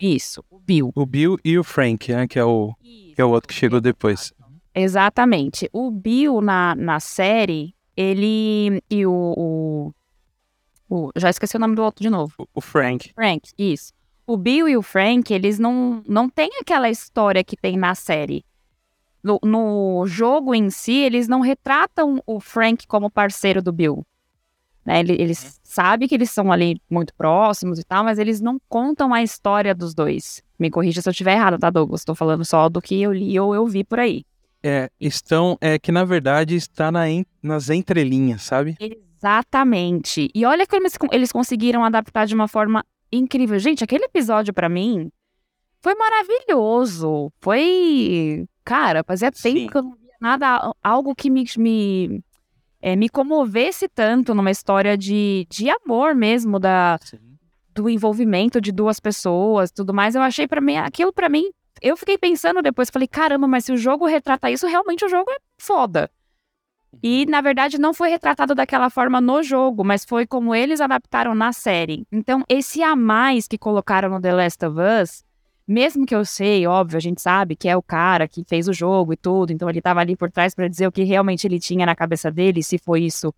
isso, o Bill. O Bill e o Frank, né? Que é o, que é o outro que chegou depois. Exatamente. O Bill na, na série, ele e o, o, o- Já esqueci o nome do outro de novo. O- O Frank. Frank, isso. O Bill e o Frank, eles não, não têm aquela história que tem na série. No, no jogo em si, eles não retratam o Frank como parceiro do Bill. Né? Ele- Eles sabem que eles são ali muito próximos e tal, mas eles não contam a história dos dois. Me corrija se eu estiver errado, tá, Douglas? Estou falando só do que eu li ou eu vi por aí. É, estão. É que na verdade está na nas entrelinhas, sabe? Exatamente. E olha que eles, eles conseguiram adaptar de uma forma incrível. Gente, aquele episódio pra mim foi maravilhoso. Foi. Cara, fazia tempo Sim. que eu não via nada, algo que me, me, eh, me comovesse tanto numa história de, de amor mesmo, da, do envolvimento de duas pessoas tudo mais. Eu achei pra mim, aquilo pra mim, eu fiquei pensando depois, falei, caramba, mas se o jogo retrata isso, realmente o jogo é foda. E, na verdade, não foi retratado daquela forma no jogo, mas foi como eles adaptaram na série. Então, esse a mais que colocaram no The Last of Us, mesmo que eu sei, óbvio, a gente sabe que é o cara que fez o jogo e tudo, então ele tava ali por trás pra dizer o que realmente ele tinha na cabeça dele, se foi isso,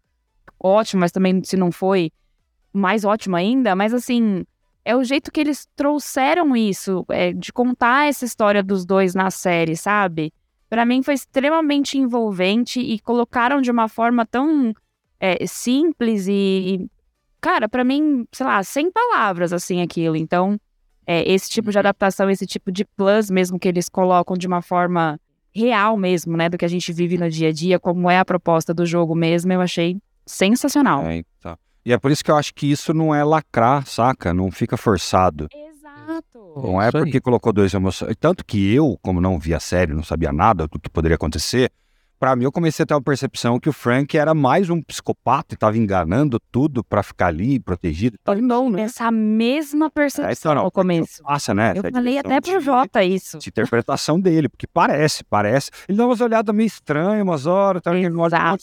ótimo, mas também se não foi, mais ótimo ainda, mas assim, é o jeito que eles trouxeram isso, é, de contar essa história dos dois na série, sabe? Pra mim foi extremamente envolvente e colocaram de uma forma tão é, simples e, e, cara, pra mim, sei lá, sem palavras assim aquilo. Então, é, esse tipo de adaptação, esse tipo de plus mesmo que eles colocam de uma forma real mesmo, né, do que a gente vive no dia a dia, como é a proposta do jogo mesmo, eu achei sensacional. É, então. E é por isso que eu acho que isso não é lacrar, saca? Não fica forçado. Exato. Não é porque colocou dois emoções. Tanto que eu, como não via a série, não sabia nada do que poderia acontecer, pra mim eu comecei a ter uma percepção que o Frank era mais um psicopata e tava enganando tudo pra ficar ali protegido. Então, não, né? Essa mesma É, percepção então, não, no começo. Passa, né? Eu falei até pro de- Jota isso. de interpretação dele, porque parece, parece. Ele dá umas olhadas meio estranhas, umas horas, tá? Ele olha. Caralho,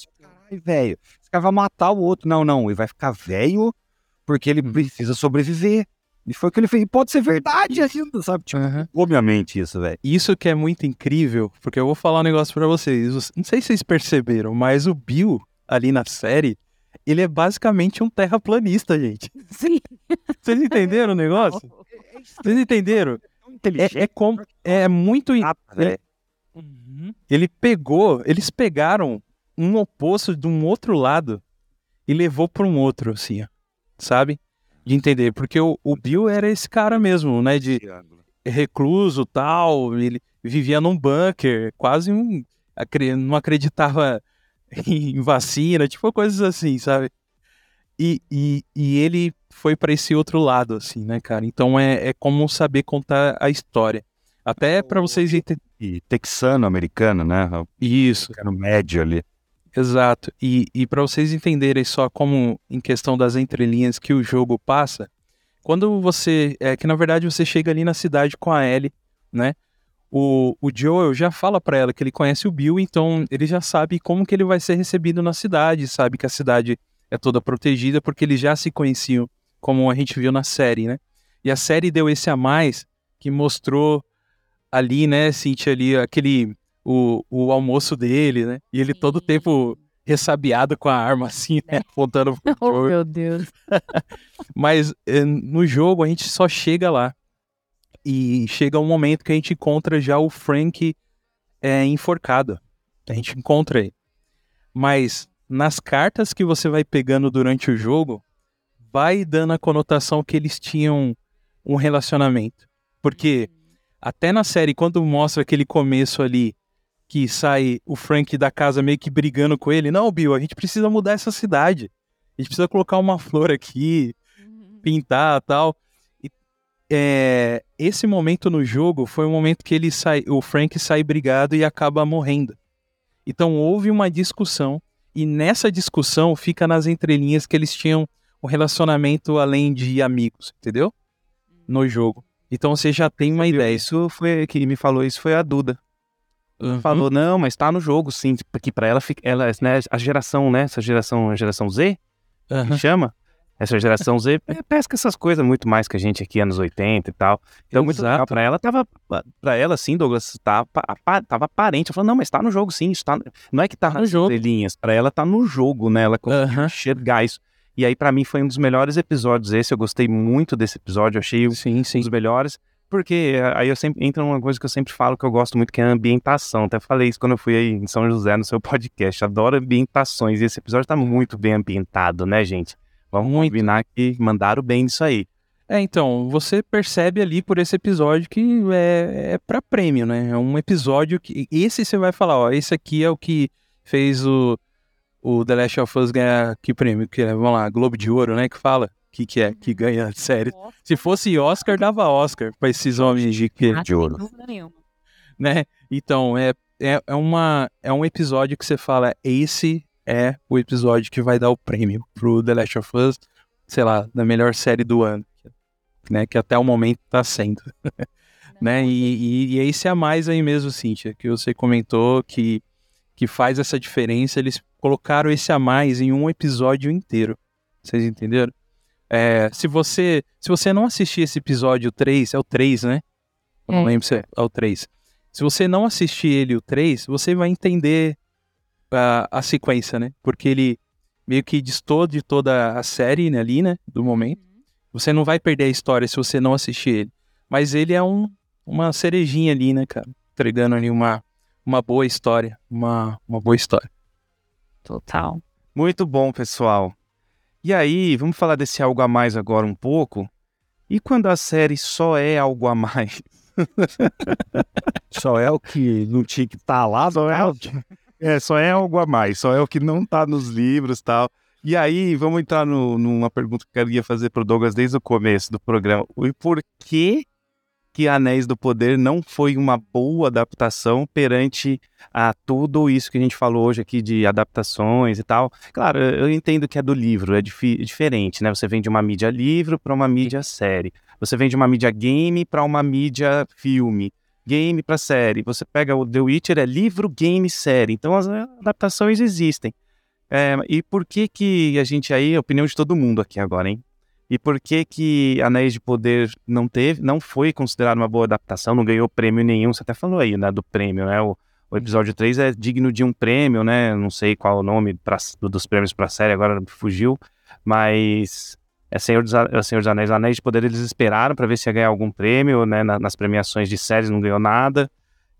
velho, esse cara vai matar o outro. Não, não, ele vai ficar velho porque ele Hum. precisa sobreviver. E foi o que ele fez. E pode ser verdade ainda, sabe? Tipo, Aham. ficou minha mente isso, velho. Isso que é muito incrível, porque eu vou falar um negócio pra vocês. Não sei se vocês perceberam, mas o Bill, ali na série, ele é basicamente um terraplanista, gente. Sim. Vocês entenderam o negócio? Vocês entenderam? É, é, como, é muito. in- velho. Ele pegou, eles pegaram um oposto de um outro lado e levou para um outro, assim, ó, sabe? De entender, porque o, o Bill era esse cara mesmo, né? De recluso tal, ele vivia num bunker, quase um. não acreditava em vacina, tipo coisas assim, sabe? E, e, e ele foi para esse outro lado, assim, né, cara? Então é, é como saber contar a história. Até para vocês entenderem. E texano, americano, né? Isso. Fica no médio ali. Exato. E, e para vocês entenderem só como, em questão das entrelinhas que o jogo passa, quando você. É que na verdade você chega ali na cidade com a Ellie, né? O, o Joel já fala para ela que ele conhece o Bill, então ele já sabe como que ele vai ser recebido na cidade, sabe que a cidade é toda protegida, porque eles já se conheciam, como a gente viu na série, né? E a série deu esse a mais que mostrou ali, né, Cintia, ali, aquele o, o almoço dele, né? E ele todo o tempo ressabiado com a arma assim, né? Apontando pro Oh, meu Deus. Mas eh, no jogo a gente só chega lá. E chega um momento que a gente encontra já o Frank é, enforcado. A gente encontra ele. Mas nas cartas que você vai pegando durante o jogo, vai dando a conotação que eles tinham um relacionamento. Porque até na série, quando mostra aquele começo ali, que sai o Frank da casa meio que brigando com ele, não, Bill, a gente precisa mudar essa cidade. A gente precisa colocar uma flor aqui, pintar tal. E é, esse momento no jogo foi o momento que ele sai, o Frank sai brigado e acaba morrendo. Então houve uma discussão e nessa discussão fica nas entrelinhas que eles tinham um relacionamento além de amigos, entendeu? No jogo. Então você já tem uma ideia. Isso foi que me falou isso foi a Duda. Uhum. Falou, não, mas tá no jogo, sim. Porque pra ela, ela né, a geração, né? Essa geração, a geração Z, que Aham. chama. Essa geração Z é, pesca essas coisas muito mais que a gente aqui, anos 80 e tal. Então, muito legal. Pra ela, tava. Pra ela, sim, Douglas, tá, tava aparente. Ela falou, não, mas tá no jogo, sim. Isso tá, não é que tá, Tá no nas jogo. estrelinhas. Pra ela, tá no jogo, né? Ela conseguiu Aham. enxergar isso. E aí, pra mim, foi um dos melhores episódios esse. Eu gostei muito desse episódio. Achei Sim, um sim. dos melhores. Porque eh, aí eu sempre entra uma coisa que eu sempre falo que eu gosto muito, que é a ambientação. Até falei isso quando eu fui aí em São José no seu podcast. Adoro ambientações. E esse episódio tá muito bem ambientado, né, gente? Vamos Muito. combinar que mandaram bem nisso aí. É, então, você percebe ali por esse episódio que é, é para prêmio, né? É um episódio que. Esse você vai falar, ó, esse aqui é o que fez o, o The Last of Us ganhar que prêmio? Que é, vamos lá, Globo de Ouro, né? Que fala. Que que é? Que ganha série. Se fosse Oscar, dava Oscar pra esses homens de que, Ah, de ouro. Sem dúvida nenhuma. né? Então, é, é, é, uma, é um episódio que você fala, esse é o episódio que vai dar o prêmio pro The Last of Us, sei lá, da melhor série do ano, né? Que até o momento tá sendo, né? E, e, e é esse a mais aí mesmo, Cíntia, que você comentou que, que faz essa diferença. Eles colocaram esse a mais em um episódio inteiro. Vocês entenderam? É, se você se você não assistir esse episódio 3, é o 3, né? Eu não É. lembro se é, é o 3. Se você não assistir ele o 3, você vai entender a, a sequência, né? Porque ele meio que distou de toda a série né, ali, né? Do momento. Você não vai perder a história se você não assistir ele. Mas ele é um, uma cerejinha ali, né, cara? Entregando ali uma, uma boa história. Uma, uma boa história. Total. Muito bom, pessoal. E aí, vamos falar desse algo a mais agora um pouco. E quando a série só é algo a mais? Só é o que não tinha que estar lá, Só é, o- é, só é algo a mais, só é o que não tá nos livros e tal. E aí, vamos entrar no- numa pergunta que eu queria fazer pro Douglas desde o começo do programa. E por que que Anéis do Poder não foi uma boa adaptação perante a tudo isso que a gente falou hoje aqui de adaptações e tal? Claro, eu entendo que é do livro, é difi- diferente, né? Você vem de uma mídia livro para uma mídia série. Você vem de uma mídia game para uma mídia filme game para série. Você pega o The Witcher, é livro, game, série. Então as adaptações existem. É, e por que que a gente aí, opinião de todo mundo aqui agora, hein? E por que que Anéis de Poder não teve, não foi considerado uma boa adaptação, não ganhou prêmio nenhum? Você até falou aí, né, do prêmio, né? O, o episódio 3 é digno de um prêmio, né? Não sei qual o nome pra, do- dos prêmios para série, agora fugiu, mas é Senhor dos, A- é Senhor dos Anéis, Anéis de Poder, eles esperaram para ver se ia ganhar algum prêmio, né? na- nas premiações de séries não ganhou nada.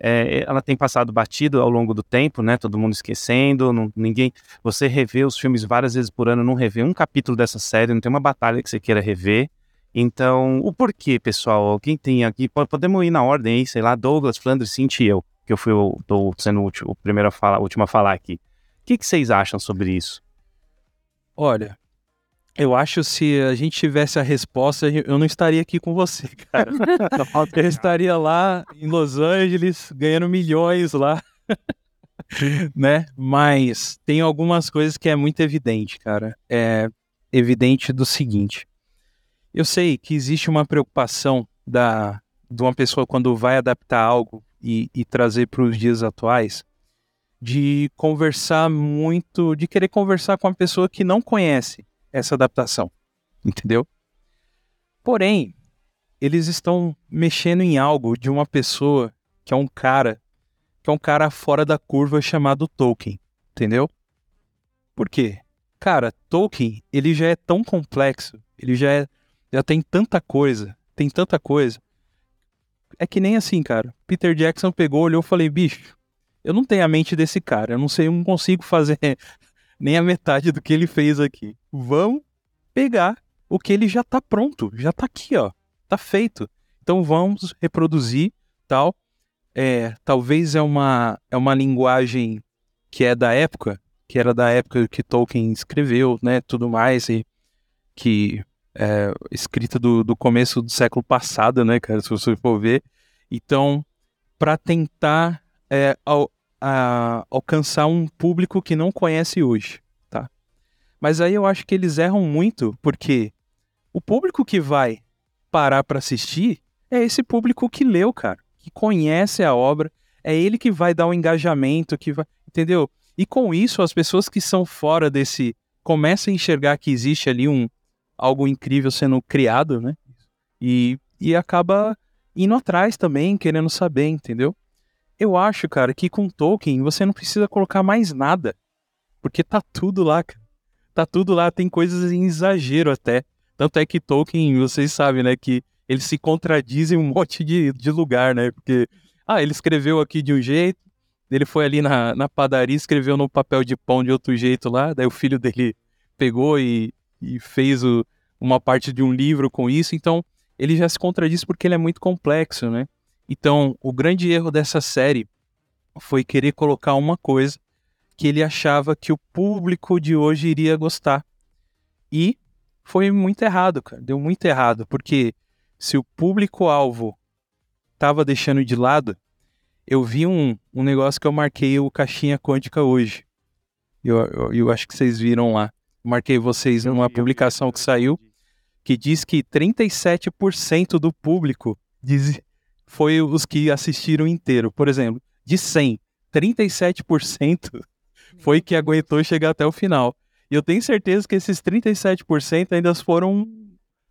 É, ela tem passado batido ao longo do tempo, né? Todo mundo esquecendo, não- ninguém. Você revê os filmes várias vezes por ano, não revê um capítulo dessa série, não tem uma batalha que você queira rever. Então, o porquê, pessoal? Quem tem aqui? po- Podemos ir na ordem aí, sei lá, Douglas, Flandre, Cinti e eu, que eu fui o, tô sendo o, o primeiro a falar, o último a falar aqui. O que, que vocês acham sobre isso? Olha, eu acho se a gente tivesse a resposta, eu não estaria aqui com você, cara. Eu estaria lá em Los Angeles ganhando milhões lá, né? Mas tem algumas coisas que é muito evidente, cara. É evidente do seguinte: eu sei que existe uma preocupação da de uma pessoa quando vai adaptar algo e, e trazer para os dias atuais, de conversar muito, de querer conversar com uma pessoa que não conhece essa adaptação, entendeu? Porém, eles estão mexendo em algo de uma pessoa que é um cara, que é um cara fora da curva chamado Tolkien, entendeu? Por quê? Cara, Tolkien, ele já é tão complexo, ele já é, já tem tanta coisa, tem tanta coisa. É que nem assim, cara. Peter Jackson pegou, olhou e falei, bicho, eu não tenho a mente desse cara, eu não sei, eu não consigo fazer nem a metade do que ele fez aqui. Vamos pegar o que ele já tá pronto, já tá aqui, ó, tá feito. Então vamos reproduzir, tal. É, talvez é uma é uma linguagem que é da época, que era da época que Tolkien escreveu, né, tudo mais e que é, escrita do, do começo do século passado, né, cara, se você for ver. Então, para tentar é, a, alcançar um público que não conhece hoje, tá? Mas aí eu acho que eles erram muito, porque o público que vai parar para assistir é esse público que leu, cara, que conhece a obra, é ele que vai dar o engajamento, que vai, entendeu? E com isso, as pessoas que são fora desse começam a enxergar que existe ali um algo incrível sendo criado, né? E, e acaba indo atrás também, querendo saber, entendeu? Eu acho, cara, que com Tolkien você não precisa colocar mais nada. Porque tá tudo lá. Tá tudo lá, tem coisas em exagero até. Tanto é que Tolkien, vocês sabem, né, que ele se contradiz em um monte de, de lugar, né? Porque, ah, ele escreveu aqui de um jeito, ele foi ali na, na padaria, escreveu no papel de pão de outro jeito lá, daí o filho dele pegou e, e fez o, uma parte de um livro com isso, então ele já se contradiz porque ele é muito complexo, né? Então, o grande erro dessa série foi querer colocar uma coisa que ele achava que o público de hoje iria gostar. E foi muito errado, cara. Deu muito errado, porque se o público-alvo estava deixando de lado, eu vi um, um negócio que eu marquei o Caixinha Quântica hoje. Eu, eu, eu acho que vocês viram lá. Marquei vocês numa publicação que saiu, que diz que 37% do público diz, foi os que assistiram inteiro. Por exemplo, de 100, 37% foi que aguentou chegar até o final. E eu tenho certeza que esses 37% ainda foram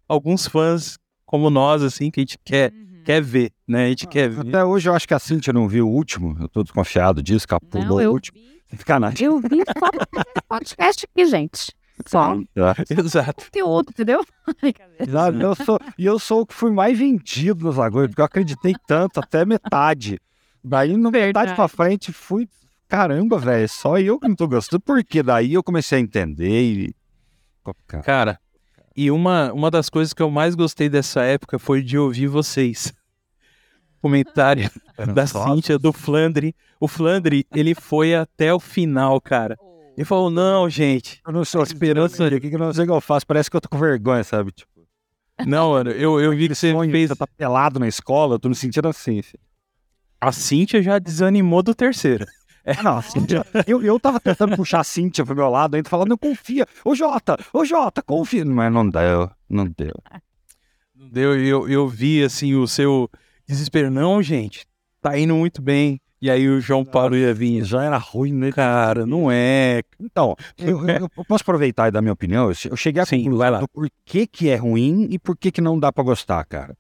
alguns fãs como nós, assim, que a gente quer quer ver, né? A gente ah, quer ver. Até hoje eu acho que a Cintia não viu o último. Eu tô desconfiado disso, que pulou o último. Vi, Sacanagem. Eu vi só podcast aqui, gente. Só. Exato. Conteúdo, entendeu? Exato. Eu sou, e eu sou o que fui mais vendido nos agulhas, porque eu acreditei tanto, até metade. Daí, no metade pra frente, fui. Caramba, velho, só eu que não tô gostando. Porque daí eu comecei a entender e. Cara, e uma, uma das coisas que eu mais gostei dessa época foi de ouvir vocês. Comentário da Cíntia, do Flandre. O Flandre, ele foi até o final, cara. Ele falou, não, gente. Eu não sou esperança. O que, que eu não sei que eu faço? Parece que eu tô com vergonha, sabe? Tipo, não, mano, eu, eu vi que você fez. Você tá pelado na escola, eu tô me sentindo assim. Filho. A Cíntia já desanimou do terceiro. É, não, Cíntia, eu, eu tava tentando puxar a Cíntia pro meu lado, ainda falando, não confia. Ô Jota, ô Jota, confia. Mas não deu, não deu. Não deu, eu, eu vi assim o seu desespero. Não, gente, tá indo muito bem. E aí o João Paulo ia vir. Já era ruim, né? Cara, não é. Então, eu, eu, eu posso aproveitar e dar minha opinião? Eu cheguei a Sim, conclusão do porquê que é ruim e por que que não dá para gostar, cara.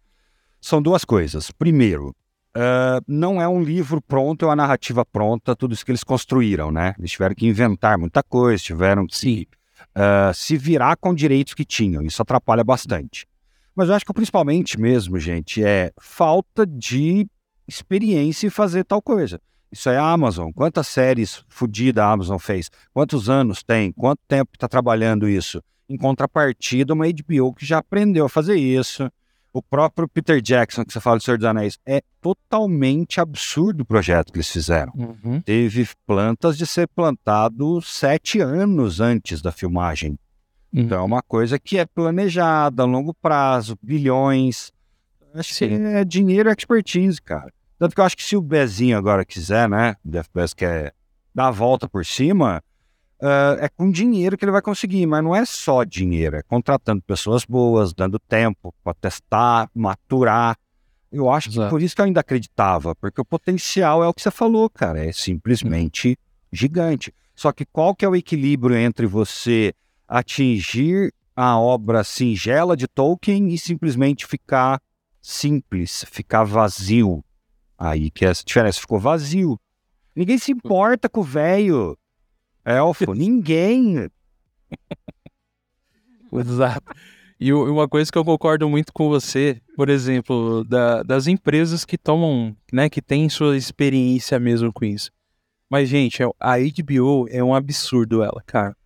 São duas coisas. Primeiro, Uh, não é um livro pronto, é uma narrativa pronta, tudo isso que eles construíram, né? Eles tiveram que inventar muita coisa, tiveram que se, uh, se virar com direitos que tinham, isso atrapalha bastante. Mas eu acho que principalmente mesmo, gente, é falta de experiência em fazer tal coisa. Isso é a Amazon. Quantas séries fodidas a Amazon fez? Quantos anos tem? Quanto tempo está trabalhando isso? Em contrapartida, uma HBO que já aprendeu a fazer isso, o próprio Peter Jackson, que você fala do Senhor dos Anéis, é totalmente absurdo o projeto que eles fizeram. Uhum. Teve plantas de ser plantado sete anos antes da filmagem. Uhum. Então é uma coisa que é planejada a longo prazo, bilhões. Acho Sim. que é dinheiro e expertise, cara. Tanto que eu acho que se o Bezinho agora quiser, né? O Bez quer dar a volta por cima, uh, é com dinheiro que ele vai conseguir, mas não é só dinheiro, é contratando pessoas boas, dando tempo para testar, maturar. Eu acho Exato. que por isso que eu ainda acreditava, porque o potencial é o que você falou, cara, é simplesmente uhum. gigante. Só que qual que é o equilíbrio entre você atingir a obra singela de Tolkien e simplesmente ficar simples, ficar vazio? Aí que é essa diferença, ficou vazio. Ninguém se importa com o velho. Elfo, ninguém. Exato. E uma coisa que eu concordo muito com você, por exemplo, da, das empresas que tomam, né, que têm sua experiência mesmo com isso. Mas, gente, a HBO é um absurdo ela, cara.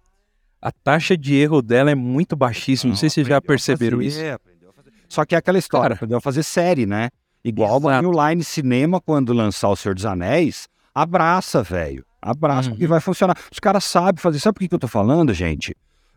A taxa de erro dela é muito baixíssima. Não, não sei se vocês já perceberam fazer, isso. É, Só que é aquela história, cara, aprendeu a fazer série, né? Igual o Line Cinema, quando lançar O Senhor dos Anéis, abraça, velho. Abraça, uhum. porque vai funcionar. Os caras sabem fazer. Sabe por que, que eu tô falando, gente?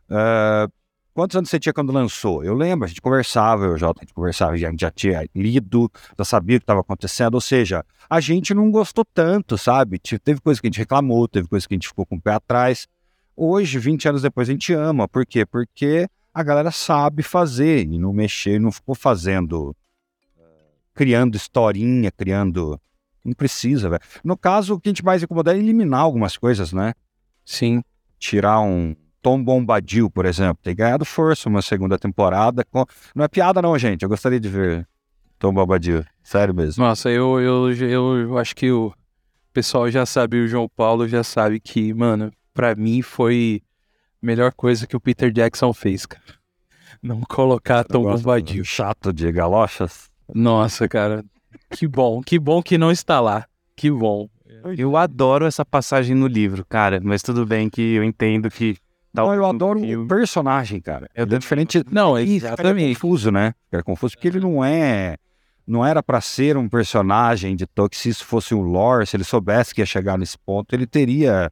Uh, Quantos anos você tinha quando lançou? Eu lembro, a gente conversava, eu já, a gente conversava, a gente já tinha lido, já sabia o que estava acontecendo, ou seja, a gente não gostou tanto, sabe? Teve coisa que a gente reclamou, teve coisa que a gente ficou com o pé atrás. Hoje, 20 anos depois, a gente ama. Por quê? Porque a galera sabe fazer e não mexer, não ficou fazendo, criando historinha, criando. Não precisa, velho. No caso, o que a gente mais incomoda é eliminar algumas coisas, né? Sim. Tirar um Tom Bombadil, por exemplo, tem ganhado força uma segunda temporada. Com... Não é piada, não, gente. Eu gostaria de ver Tom Bombadil. Sério mesmo. Nossa, eu, eu, eu, eu acho que o pessoal já sabe, o João Paulo já sabe que, mano, pra mim foi a melhor coisa que o Peter Jackson fez, cara. Não colocar Tom Bombadil. Chato de galochas. Nossa, cara. Que bom, que bom que não está lá. Que bom. Eu adoro essa passagem no livro, cara, mas tudo bem que eu entendo que não, eu adoro o personagem, cara. É diferente. Não, exatamente. É confuso, né? É confuso porque ele não é. Não era para ser um personagem de Tolkien. Se isso fosse um lore, se ele soubesse que ia chegar nesse ponto, ele teria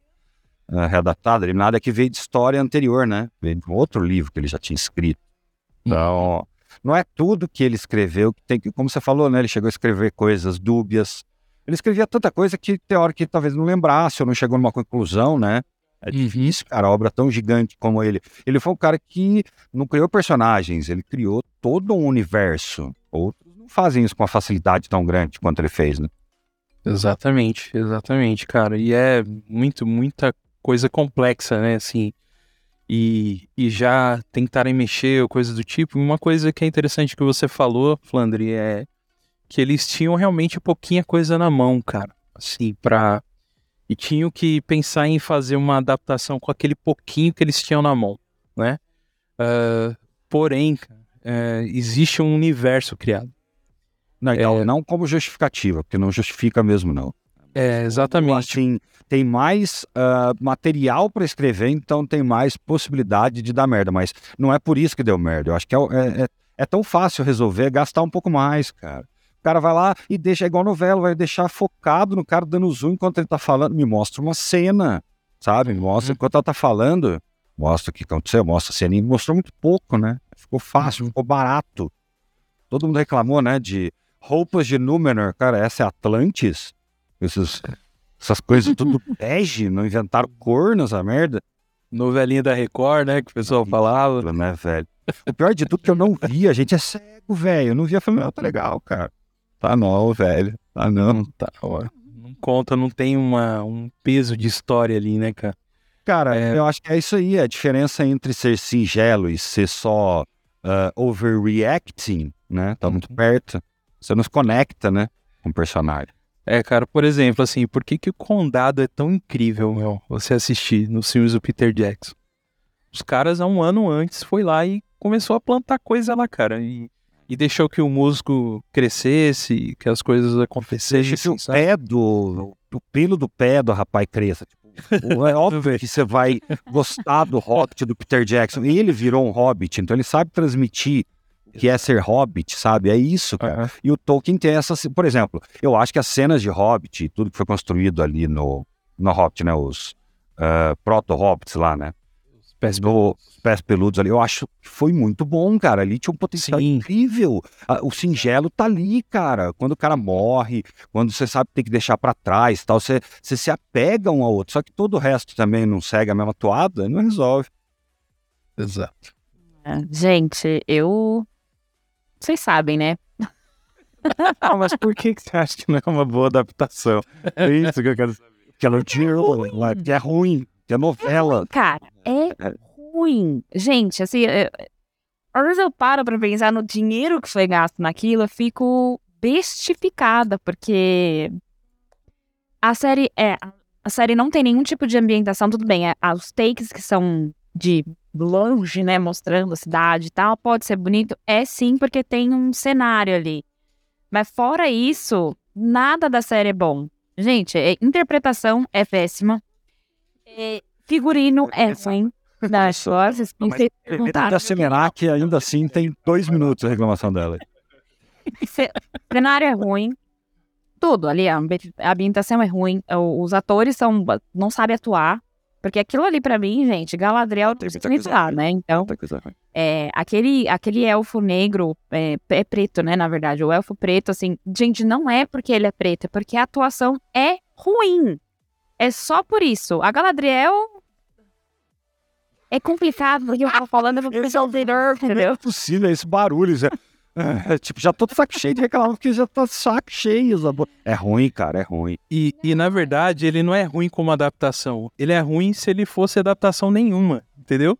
uh, readaptado. Ele nada que veio de história anterior, né? Veio de um outro livro que ele já tinha escrito. Então, não é tudo que ele escreveu que tem que. Como você falou, né? Ele chegou a escrever coisas dúbias. Ele escrevia tanta coisa que que talvez não lembrasse ou não chegou numa conclusão, né? É difícil, cara, obra tão gigante como ele. Ele foi um cara que não criou personagens, ele criou todo um universo. Outros não fazem isso com uma facilidade tão grande quanto ele fez, né? Exatamente, exatamente, cara. E é muito, muita coisa complexa, né? Assim, e, e já tentarem mexer ou coisa do tipo. Uma coisa que é interessante que você falou, Flandre, é que eles tinham realmente pouquinha coisa na mão, cara. Assim, pra e tinham que pensar em fazer uma adaptação com aquele pouquinho que eles tinham na mão, né? Uh, porém, uh, existe um universo criado. Não, então, é... não como justificativa, porque não justifica mesmo, não. É, exatamente. Assim, tem mais uh, material para escrever, então tem mais possibilidade de dar merda, mas não é por isso que deu merda. Eu acho que é, é, é, é tão fácil resolver, gastar um pouco mais, cara cara vai lá e deixa igual novela, vai deixar focado no cara dando zoom enquanto ele tá falando. Me mostra uma cena, sabe? Me mostra uhum. enquanto ela tá falando. Mostra o que aconteceu, mostra a cena. E mostrou muito pouco, né? Ficou fácil, uhum. ficou barato. Todo mundo reclamou, né? De roupas de Númenor. Cara, essa é Atlantis? Esses, essas coisas tudo bege, não inventaram cor nessa merda. Novelinha da Record, né? Que o pessoal falava. Né, velho? O pior de tudo é que eu não vi, a gente é cego, velho. Eu não vi, eu falei, não, tá legal, cara. Tá não, velho. Tá não. Não tá, ó. Não conta, não tem uma, um peso de história ali, né, cara? Cara, é... eu acho que é isso aí. A diferença entre ser singelo e ser só uh, overreacting, né? Tá muito uhum. perto. Você nos conecta, né? Com o personagem. É, cara, por exemplo, assim, por que, que o Condado é tão incrível, meu? Você assistir nos filmes do Peter Jackson. Os caras, há um ano antes, foi lá e começou a plantar coisa lá, cara. E e deixou que o músico crescesse, que as coisas acontecessem. Deixa que o pé do. O pelo do pé do rapaz cresça. Tipo, é óbvio que você vai gostar do Hobbit do Peter Jackson. E ele virou um Hobbit, então ele sabe transmitir que é ser Hobbit, sabe? É isso, cara. Uhum. E o Tolkien tem essa. Por exemplo, eu acho que as cenas de Hobbit, tudo que foi construído ali no, no Hobbit, né? Os uh, proto-Hobbits lá, né? pés, do, pés peludos ali, eu acho que foi muito bom, cara. Ali tinha um potencial Sim. incrível. O singelo tá ali, cara. Quando o cara morre, quando você sabe que tem que deixar para trás tal, você, você se apega um ao outro. Só que todo o resto também não segue a mesma toada, não resolve. Exato. É, gente, eu. Vocês sabem, né? ah, mas por que, que você acha que não é uma boa adaptação? É isso que eu quero saber. Que ela que é ruim. Que é novela. Cara, é, é ruim. Gente, assim, eu, às vezes eu paro pra pensar no dinheiro que foi gasto naquilo, eu fico bestificada, porque a série é. A série não tem nenhum tipo de ambientação, tudo bem. É, os takes que são de longe, né, mostrando a cidade e tal, pode ser bonito. É sim, porque tem um cenário ali. Mas fora isso, nada da série é bom. Gente, a interpretação é péssima. É, figurino é ruim. Das lojas, da Semenac ainda assim tem dois minutos a reclamação dela. cenário é ruim. Tudo ali, a ambientação é ruim. Os atores são, não sabem atuar. Porque aquilo ali pra mim, gente, Galadriel Tem muita nem coisa né? Então, coisa é, aquele, aquele elfo negro, é, é preto, né? Na verdade, o elfo preto, assim, gente, não é porque ele é preto, é porque a atuação é ruim. É só por isso. A Galadriel. É complicado, porque eu tava falando, eu vou pensar o entendeu? Não é possível esse barulho. É, é, tipo, já tô de saco cheio de reclamar porque já tá de saco cheio. É ruim, cara, é ruim. E, e na verdade, ele não é ruim como adaptação. Ele é ruim se ele fosse adaptação nenhuma, entendeu?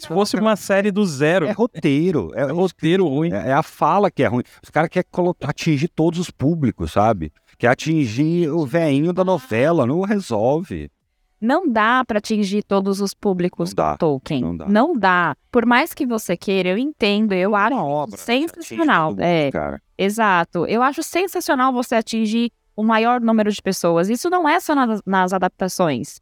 Se fosse uma série do zero, É roteiro. É, é roteiro ruim. é- é a fala que é ruim. Os caras querem atingir todos os públicos, sabe? Quer atingir o veinho da novela, não resolve. Não dá pra atingir todos os públicos Não dá, do Tolkien. não dá. Não dá. Por mais que você queira, eu entendo, eu acho obra. sensacional. mundo, É, cara. exato. Eu acho sensacional você atingir o maior número de pessoas. Isso não é só nas, nas adaptações.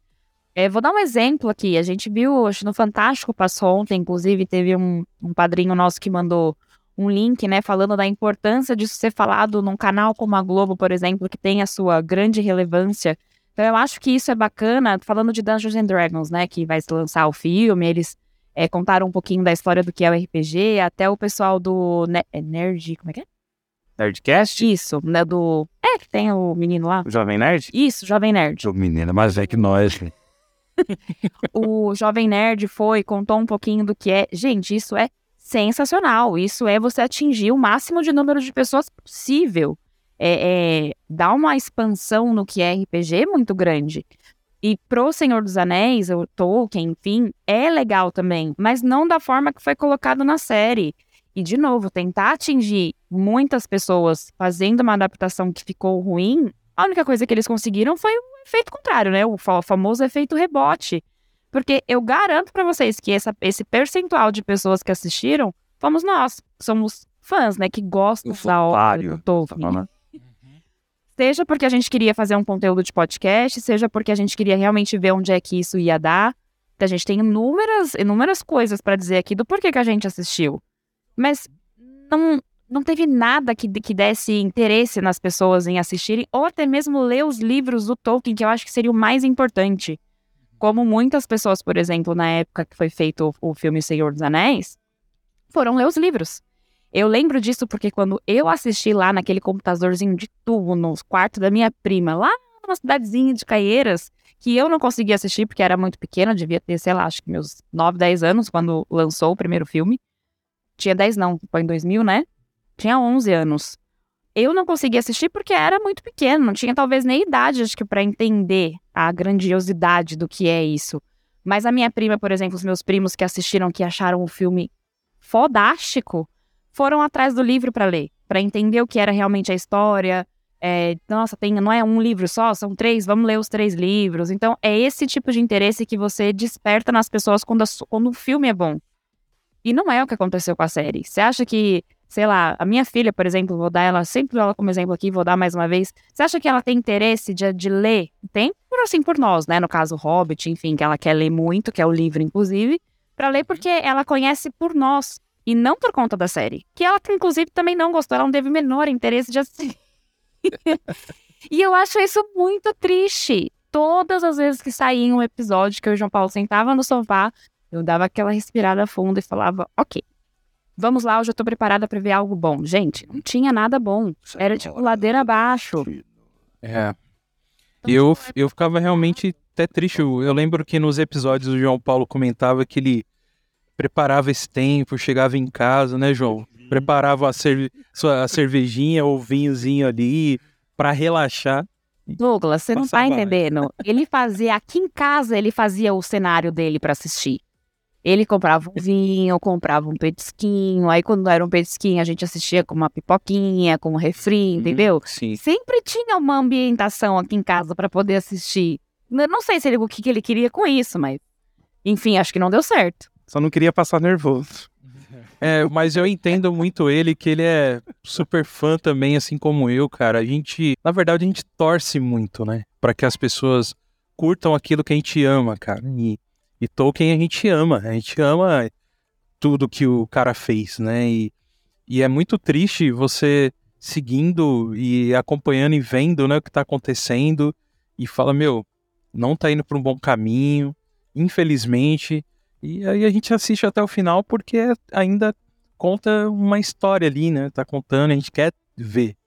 É, vou dar um exemplo aqui. A gente viu, acho, no Fantástico passou ontem, inclusive, teve um, um padrinho nosso que mandou um link, né, falando da importância disso ser falado num canal como a Globo, por exemplo, que tem a sua grande relevância. Então, eu acho que isso é bacana, falando de Dungeons and Dragons, né, que vai se lançar o filme, eles é, contaram um pouquinho da história do que é o RPG, até o pessoal do Ne- é Nerd, como é que é? Nerdcast? Isso, né, do... É, que tem o menino lá. O Jovem Nerd? Isso, Jovem Nerd. Sou menina mais velho que nós. né? o Jovem Nerd foi, contou um pouquinho do que é. Gente, isso é sensacional. Isso é você atingir o máximo de número de pessoas possível. É, é, dá uma expansão no que é RPG muito grande. E pro Senhor dos Anéis, o Tolkien, enfim, é legal também, mas não da forma que foi colocado na série. E, de novo, tentar atingir muitas pessoas fazendo uma adaptação que ficou ruim, a única coisa que eles conseguiram foi o efeito contrário, né? O fa- famoso efeito rebote. Porque eu garanto pra vocês que essa- esse percentual de pessoas que assistiram fomos nós, que somos fãs, né? Que gostam O da obra do tá Tolkien. falando? Seja porque a gente queria fazer um conteúdo de podcast, seja porque a gente queria realmente ver onde é que isso ia dar. A gente tem inúmeras, inúmeras coisas pra dizer aqui do porquê que a gente assistiu. Mas não, não teve nada que, que desse interesse nas pessoas em assistirem, ou até mesmo ler os livros do Tolkien, que eu acho que seria o mais importante. Como muitas pessoas, por exemplo, na época que foi feito o, o filme Senhor dos Anéis, foram ler os livros. Eu lembro disso porque quando eu assisti lá naquele computadorzinho de tubo no quarto da minha prima, lá numa cidadezinha de Caieiras, que eu não conseguia assistir porque era muito pequena, devia ter, sei lá, acho que meus 9, 10 anos quando lançou o primeiro filme. Tinha 10 não, foi em 2000, né? Tinha 11 anos. Eu não conseguia assistir porque era muito pequeno, não tinha talvez nem idade, acho que para entender a grandiosidade do que é isso. Mas a minha prima, por exemplo, os meus primos que assistiram, que acharam o filme fodástico, foram atrás do livro para ler, para entender o que era realmente a história. É, nossa, tem, não é um livro só, são três, vamos ler os três livros. Então, é esse tipo de interesse que você desperta nas pessoas quando, a quando o filme é bom. E não é o que aconteceu com a série. Você acha que, sei lá, a minha filha, por exemplo, vou dar ela, sempre ela como exemplo aqui, vou dar mais uma vez. Você acha que ela tem interesse de, de ler? Tem, por assim, por nós, né? No caso, Hobbit, enfim, que ela quer ler muito, que é o livro, inclusive, para ler porque ela conhece por nós e não por conta da série. Que ela, inclusive, também não gostou, ela não teve o menor interesse de assistir. e eu acho isso muito triste. Todas as vezes que saía um episódio que eu e o João Paulo sentava no sofá, eu dava aquela respirada funda e falava, ok, vamos lá, hoje eu tô preparada pra ver algo bom. Gente, não tinha nada bom. Era tipo ladeira abaixo. É. E eu, eu ficava realmente até triste. Eu lembro que nos episódios o João Paulo comentava que ele preparava esse tempo, chegava em casa, né, João? Preparava a, cerve sua, a cervejinha ou vinhozinho ali pra relaxar. Douglas, você não tá entendendo. Ele fazia, aqui em casa, ele fazia o cenário dele pra assistir. Ele comprava um vinho, comprava um petisquinho. Aí, quando era um petisquinho, a gente assistia com uma pipoquinha, com um refri, entendeu? Sim. Sempre tinha uma ambientação aqui em casa pra poder assistir. Eu não sei se ele, o que, que ele queria com isso, mas. Enfim, acho que não deu certo. Só não queria passar nervoso. É, mas eu entendo muito ele, que ele é super fã também, assim como eu, cara. A gente, na verdade, a gente torce muito, né? Pra que as pessoas curtam aquilo que a gente ama, cara. E, e Tolkien a gente ama, a gente ama tudo que o cara fez, né? E, e é muito triste você seguindo e acompanhando e vendo, né, o que tá acontecendo e fala, meu, não tá indo pra um bom caminho. infelizmente. E aí a gente assiste até o final porque ainda conta uma história ali, né? Tá contando, a gente quer ver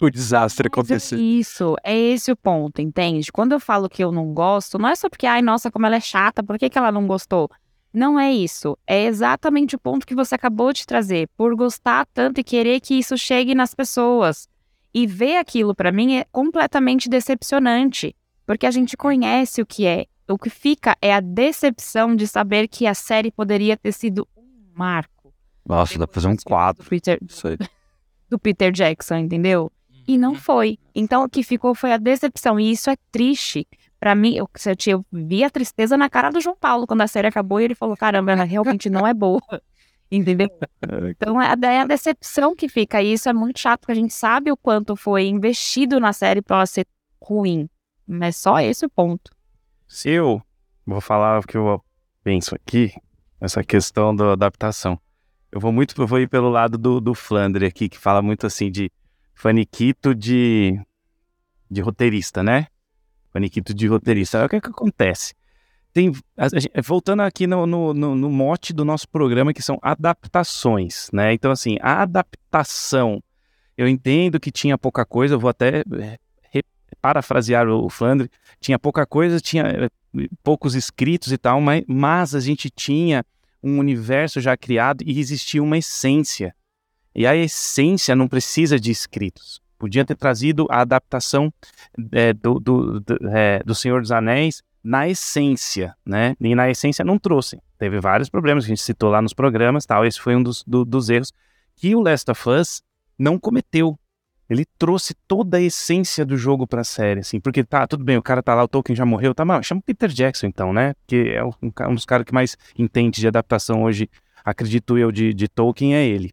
o desastre acontecer. É isso, é esse o ponto, entende? Quando eu falo que eu não gosto, não é só porque, ai, nossa, como ela é chata, por que, que ela não gostou? Não é isso. É exatamente o ponto que você acabou de trazer. Por gostar tanto e querer que isso chegue nas pessoas. E ver aquilo, para mim, é completamente decepcionante. Porque a gente conhece o que é. O que fica é a decepção de saber que a série poderia ter sido um marco. Nossa, dá pra fazer um quadro. Do Peter, Isso aí. do Peter Jackson, entendeu? E não foi. Então o que ficou foi a decepção. E isso é triste. Pra mim, eu, eu, vi a tristeza na cara do João Paulo quando a série acabou e ele falou: caramba, ela realmente não é boa. Entendeu? Então é, a- é a decepção que fica. E isso é muito chato, porque a gente sabe o quanto foi investido na série pra ela ser ruim. Mas só esse o ponto. Se eu vou falar o que eu penso aqui, essa questão da adaptação. Eu vou muito, eu vou ir pelo lado do, do Flandre aqui, que fala muito assim de faniquito de, de roteirista, né? Faniquito de roteirista. O que é que acontece? Tem, voltando aqui no, no, no- no mote do nosso programa, que são adaptações, né? Então, assim, a adaptação, eu entendo que tinha pouca coisa, eu vou até re- parafrasear o Flandre, tinha pouca coisa, tinha eh, poucos escritos e tal, mas, mas a gente tinha um universo já criado e existia uma essência. E a essência não precisa de escritos. Podia ter trazido a adaptação eh, do, do, do, eh, do Senhor dos Anéis na essência, né? E na essência não trouxe. Teve vários problemas que a gente citou lá nos programas, tal. Esse foi um dos, do- dos erros que o Last of Us não cometeu. Ele trouxe toda a essência do jogo pra série, assim, porque tá, tudo bem, o cara tá lá, o Tolkien já morreu, tá, mas chama o Peter Jackson então, né? Que é um, um dos caras que mais entende de adaptação hoje, acredito eu, de, de Tolkien, é ele.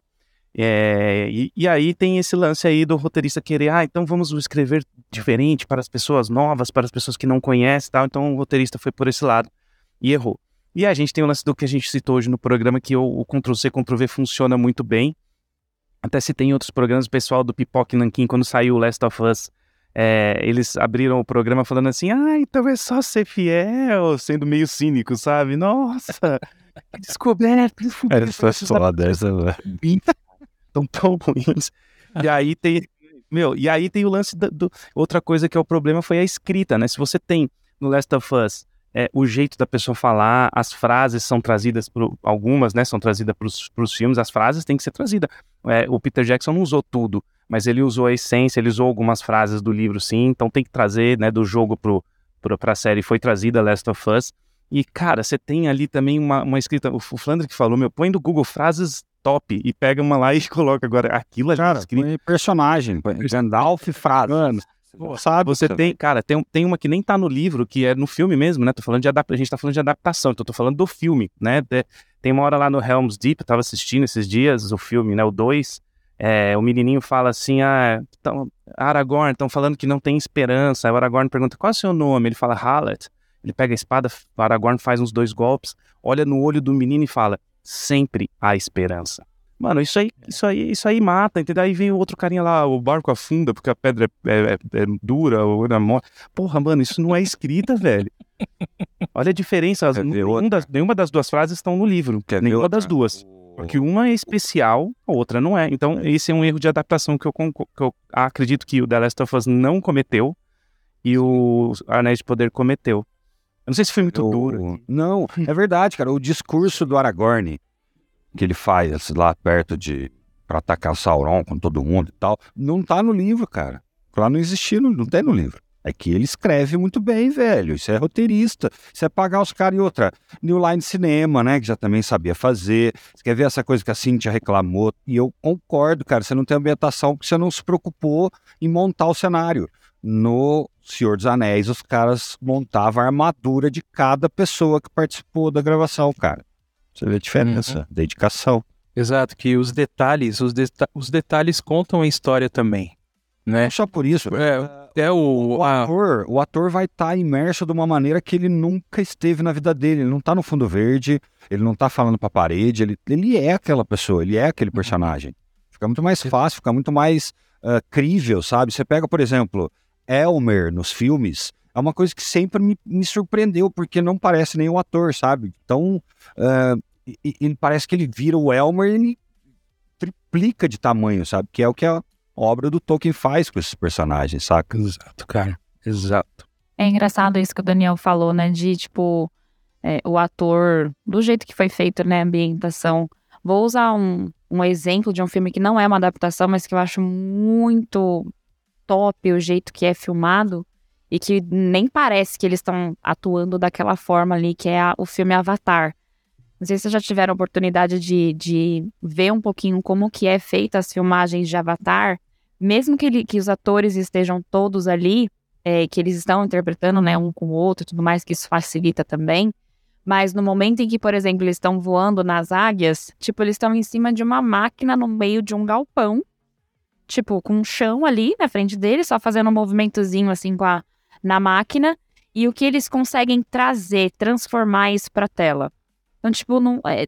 É, e, e aí tem esse lance aí do roteirista querer, ah, então vamos escrever diferente para as pessoas novas, para as pessoas que não conhecem tal. Então o roteirista foi por esse lado e errou. E a gente tem o lance do que a gente citou hoje no programa, que o, o Ctrl-C, Ctrl-V funciona muito bem. Até se tem outros programas, o pessoal do Pipoque Nankin, quando saiu o Last of Us, é, eles abriram o programa falando assim, ah, então é só ser fiel, sendo meio cínico, sabe? Nossa, descoberta. Essa só dessa, velho. Tão tão ruins. E aí tem, meu, e aí tem o lance do, do- outra coisa que é o problema foi a escrita, né? Se você tem no Last of Us é, o jeito da pessoa falar, as frases são trazidas pro, algumas, né, são trazidas para os filmes, as frases têm que ser trazidas. É, o Peter Jackson não usou tudo, mas ele usou a essência, ele usou algumas frases do livro, sim. Então tem que trazer, né, do jogo pro pra série foi trazida Last of Us. E, cara, você tem ali também uma, uma escrita. O, o Flandre que falou, meu, põe do Google frases top e pega uma lá e coloca agora. Aquilo é Cara, escrito. põe personagem, Gandalf frase. Mano, Pô, sabe? você tem, cara, tem, tem uma que nem tá no livro, que é no filme mesmo, né? Tô falando de adaptação, a gente tá falando de adaptação, então tô falando do filme, né? Tem uma hora lá no Helm's Deep, eu tava assistindo esses dias o filme, né? O 2, é, o menininho fala assim, ah, então, Aragorn, estão falando que não tem esperança. Aí o Aragorn pergunta, qual é o seu nome? Ele fala, Hallet. Ele pega a espada, o Aragorn faz uns dois golpes, olha no olho do menino e fala, sempre há esperança. Mano, isso aí, isso aí, isso aí mata, entendeu? Aí vem o outro carinha lá, o barco afunda porque a pedra é, é- é dura, ou é mole. Porra, mano, isso não é escrita, velho. Olha a diferença. Nenhuma, das, nenhuma das duas frases estão no livro. Quer nenhuma das duas. Porque uma é especial, a outra não é. Então, esse é um erro de adaptação que eu, que eu acredito que o The Last of Us não cometeu e o Anéis de Poder cometeu. Eu não sei se foi muito O- duro. Não, é verdade, cara. O discurso do Aragorn que ele faz lá perto de. pra atacar o Sauron com todo mundo e tal, não tá no livro, cara. Lá não existia, não, não tem no livro. É que ele escreve muito bem, velho. Isso é roteirista. Isso é pagar os caras e outra. New Line Cinema, né? Que já também sabia fazer. Você quer ver essa coisa que a Cintia reclamou? E eu concordo, cara. Você não tem ambientação porque você não se preocupou em montar o cenário. No Senhor dos Anéis, os caras montavam a armadura de cada pessoa que participou da gravação, cara. Você vê a diferença. Dedicação. Exato, que os detalhes, os, deta- os detalhes contam a história também, né? Não só por isso. É, é o, O a- ator, o ator vai estar imerso de uma maneira que ele nunca esteve na vida dele. Ele não tá no fundo verde, ele não tá falando pra parede, ele, ele é aquela pessoa, ele é aquele personagem. Fica muito mais fácil, fica muito mais ah, crível, sabe? Você pega, por exemplo, Elmer nos filmes, é uma coisa que sempre me, me surpreendeu, porque não parece nenhum ator, sabe? Então, uh, ele parece que ele vira o Elmer e ele triplica de tamanho, sabe? Que é o que a obra do Tolkien faz com esses personagens, saca? Exato, cara. Exato. É engraçado isso que o Daniel falou, né? De tipo, é, o ator, do jeito que foi feito, né? A ambientação. Vou usar um, um exemplo de um filme que não é uma adaptação, mas que eu acho muito top o jeito que é filmado e que nem parece que eles estão atuando daquela forma ali, que é a, o filme Avatar. Não sei se vocês já tiveram oportunidade de, de ver um pouquinho como que é feita as filmagens de Avatar, mesmo que, ele, que os atores estejam todos ali, é, que eles estão interpretando, né, um com o outro e tudo mais, que isso facilita também. Mas no momento em que, por exemplo, eles estão voando nas águias, tipo, eles estão em cima de uma máquina no meio de um galpão, tipo, com um chão ali na frente deles, só fazendo um movimentozinho assim com a, na máquina, e o que eles conseguem trazer, transformar isso pra tela. Então, tipo, não, é,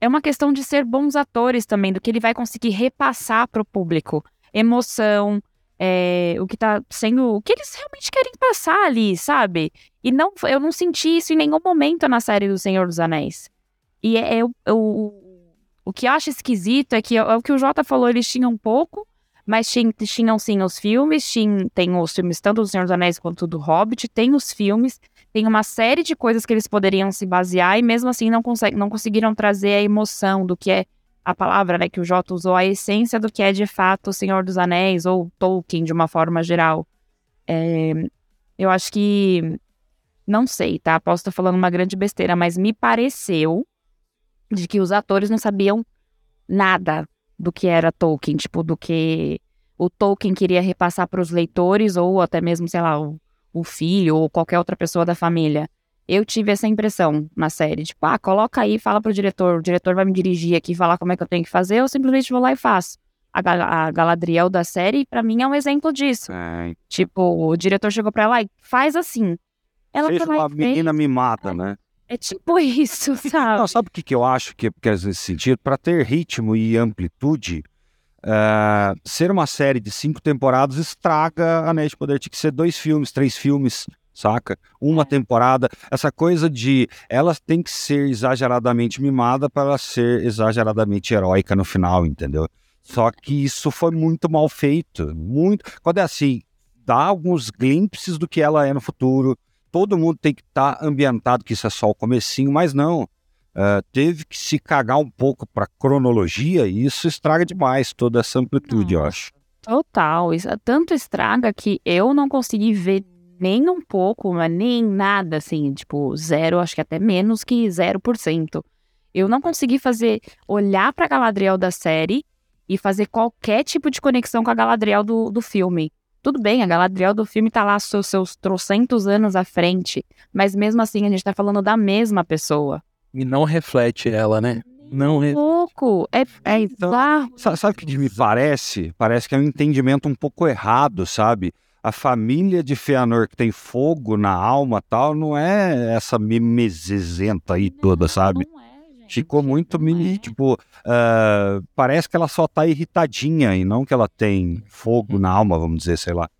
é uma questão de ser bons atores também, do que ele vai conseguir repassar para o público. Emoção, é, o que tá sendo. O que eles realmente querem passar ali, sabe? E não, eu não senti isso em nenhum momento na série do Senhor dos Anéis. E é, é, é o, o que eu acho esquisito é que é o que o Jota falou, eles tinham um pouco, mas tinham, tinham sim os filmes, tinham, tem os filmes tanto do Senhor dos Anéis quanto do Hobbit, tem os filmes, tem uma série de coisas que eles poderiam se basear e mesmo assim não, não conseguiram trazer a emoção do que é a palavra né, que o Jota usou, a essência do que é de fato o Senhor dos Anéis ou Tolkien de uma forma geral. É, eu acho que. Não sei, tá? Posso estar falando uma grande besteira, mas me pareceu de que os atores não sabiam nada do que era Tolkien, tipo, do que o Tolkien queria repassar para os leitores ou até mesmo, sei lá, o o filho ou qualquer outra pessoa da família. Eu tive essa impressão na série, tipo, ah, coloca aí, fala pro diretor, o diretor vai me dirigir aqui, falar como é que eu tenho que fazer, eu simplesmente vou lá e faço. A, a Galadriel da série, para mim, é um exemplo disso. É. Tipo, o diretor chegou pra ela e faz assim. Ela Fez uma menina me mata, é, né? É tipo isso, sabe? Não, sabe o que, que eu acho que, que é nesse sentido? Para ter ritmo e amplitude, Uh, ser uma série de cinco temporadas estraga Anéis de Poder. Tinha que ser dois filmes, três filmes, saca? Uma é. temporada. Essa coisa de ela tem que ser exageradamente mimada para ela ser exageradamente heróica no final, entendeu? Só que isso foi muito mal feito. Muito. Quando é assim, dá alguns glimpses do que ela é no futuro. Todo mundo tem que estar tá ambientado, que isso é só o comecinho, mas não uh, teve que se cagar um pouco para cronologia e isso estraga demais toda essa amplitude, eu acho. Total, isso tanto estraga que eu não consegui ver nem um pouco, mas nem nada assim, tipo, zero, acho que até menos que 0%. Eu não consegui fazer, olhar pra Galadriel da série e fazer qualquer tipo de conexão com a Galadriel do, do filme. Tudo bem, a Galadriel do filme tá lá seus, seus trocentos anos à frente, mas mesmo assim a gente tá falando da mesma pessoa. E não reflete ela, né? Não re... Louco! É, é então, Sabe o que me parece? Parece que é um entendimento um pouco errado, sabe? A família de Feanor que tem fogo na alma tal, não é essa mimezenta aí toda, sabe? Não é. Ficou muito mini, tipo, uh, parece que ela só tá irritadinha e não que ela tem fogo na alma, vamos dizer, sei lá.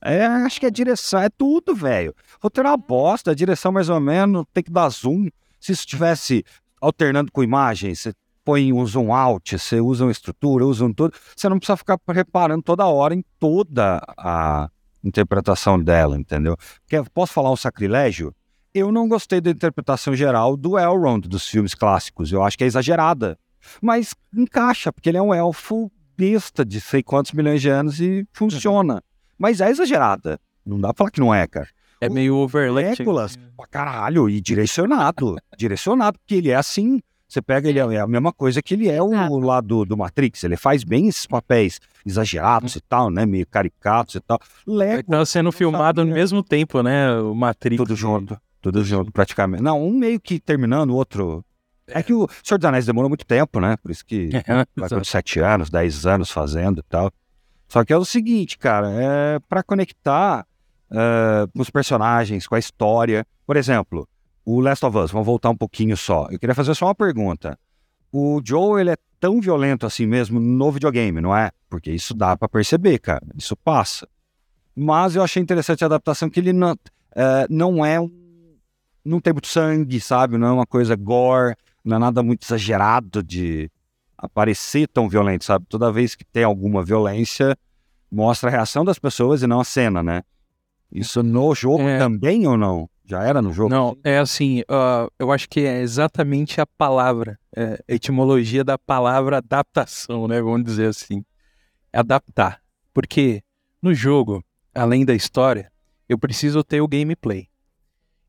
É, acho que é direção, é tudo, velho. Roteiro é uma bosta, a direção mais ou menos, tem que dar zoom. Se isso estivesse alternando com imagens, você põe um zoom out, você usa uma estrutura, usa um tudo, você não precisa ficar reparando toda hora em toda a interpretação dela, entendeu? Porque, posso falar um sacrilégio? Eu não gostei da interpretação geral do Elrond dos filmes clássicos. Eu acho que é exagerada. Mas encaixa, porque ele é um elfo besta de sei quantos milhões de anos e funciona. Mas é exagerada. Não dá pra falar que não é, cara. É meio overlay. Legolas, pra caralho, e direcionado. direcionado, porque ele é assim. Você pega ele, é a mesma coisa que ele é o lado do Matrix. Ele faz bem esses papéis exagerados e tal, né? Meio caricatos e tal. Lego. Tá sendo filmado ao mesmo tempo, né? O Matrix. Tudo junto. Tudo junto, praticamente. Não, um meio que terminando, o outro. É que o Senhor dos Anéis demorou muito tempo, né? Por isso que vai com sete anos, dez anos fazendo e tal. Só que é o seguinte, cara, é para conectar uh, com os personagens, com a história. Por exemplo, o Last of Us, vamos voltar um pouquinho só. Eu queria fazer só uma pergunta. O Joe, ele é tão violento assim mesmo no videogame, não é? Porque isso dá para perceber, cara. Isso passa. Mas eu achei interessante a adaptação que ele não... é, não é um. Não tem muito sangue, sabe? Não é uma coisa gore, não é nada muito exagerado de aparecer tão violento, sabe? Toda vez que tem alguma violência, mostra a reação das pessoas e não a cena, né? Isso no jogo É. também ou não? Já era no jogo? Não, é assim, ah, eu acho que é exatamente a palavra, é, a etimologia da palavra adaptação, né? Vamos dizer assim. Adaptar. Porque no jogo, além da história, eu preciso ter o gameplay.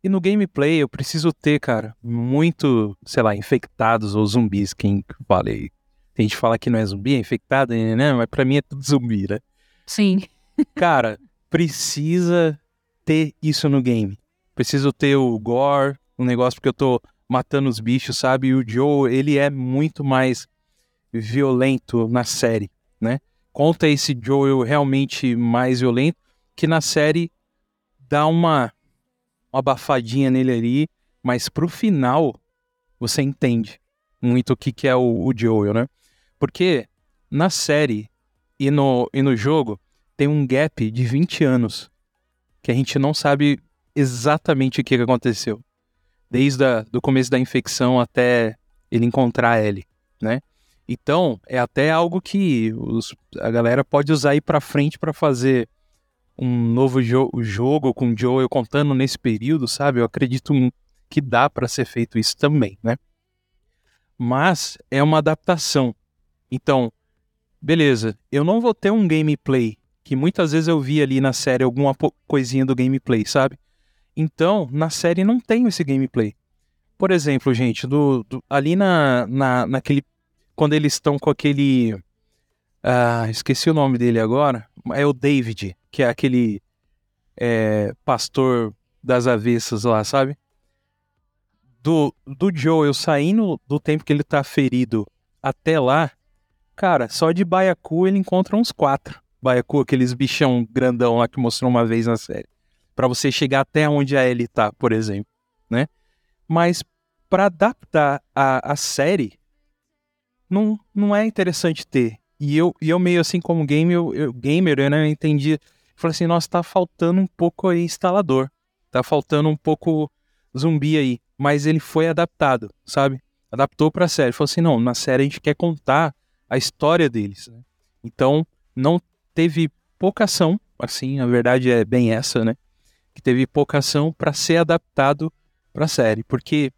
E no gameplay eu preciso ter, cara, muito, sei lá, infectados ou zumbis, quem falei. Tem gente que fala que não é zumbi, é infectado, né? Mas pra mim é tudo zumbi, né? Sim. Cara, precisa ter isso no game. Preciso ter o gore, um negócio porque eu tô matando os bichos, sabe? E o Joe, ele é muito mais violento na série, né? Conta esse Joel realmente mais violento, que na série dá uma, uma abafadinha nele ali, mas pro final você entende muito o que, que é o, o Joel, né? Porque na série e no, e no jogo tem um gap de 20 anos que a gente não sabe exatamente o que, que aconteceu. Desde o começo da infecção até ele encontrar a Ellie, né? Então, é até algo que os- a galera pode usar aí pra frente pra fazer um novo jo jogo com o Joel contando nesse período, sabe? Eu acredito que dá pra ser feito isso também, né? Mas é uma adaptação. Então, beleza, eu não vou ter um gameplay que muitas vezes eu vi ali na série alguma coisinha do gameplay, sabe? Então, na série não tem esse gameplay. Por exemplo, gente, do, do- ali na, na, naquele. Quando eles estão com aquele. Ah, esqueci o nome dele agora. É o David, que é aquele é, pastor das avessas lá, sabe? Do, do Joel saindo do tempo que ele tá ferido até lá, cara, só de Baiacu ele encontra uns quatro. Baiacu, aqueles bichão grandão lá que mostrou uma vez na série. Pra você chegar até onde a Ellie tá, por exemplo, né? Mas pra adaptar a, a série, não, não é interessante ter. E eu, e eu meio assim como gamer, eu, eu- gamer, eu, né, eu entendi. Falei assim, nossa, tá faltando um pouco aí instalador. Tá faltando um pouco zumbi aí. Mas ele foi adaptado, sabe? Adaptou pra série. Falou assim, não, na série a gente quer contar a história deles. né? Então, não teve pouca ação, assim, a verdade é bem essa, né? Que teve pouca ação pra ser adaptado pra série. Porque,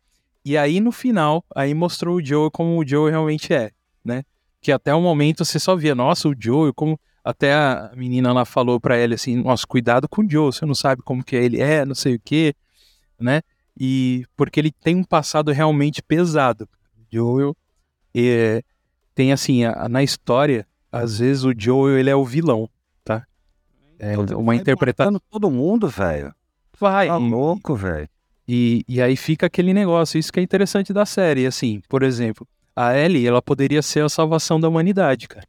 e aí no final, aí mostrou o Joe como o Joe realmente é, né? Que até o momento você só via, nossa, o Joe, como até a menina lá falou pra ele assim, nossa, cuidado com o Joe, você não sabe como que ele é, não sei o quê, né? E porque ele tem um passado realmente pesado. Joel é, tem assim, a- na história, às vezes o Joel ele é o vilão, tá? É uma Vai interpretação. todo mundo, velho. Vai. Tá louco, velho. E, e aí fica aquele negócio, isso que é interessante da série, assim, por exemplo, a Ellie, ela poderia ser a salvação da humanidade, cara.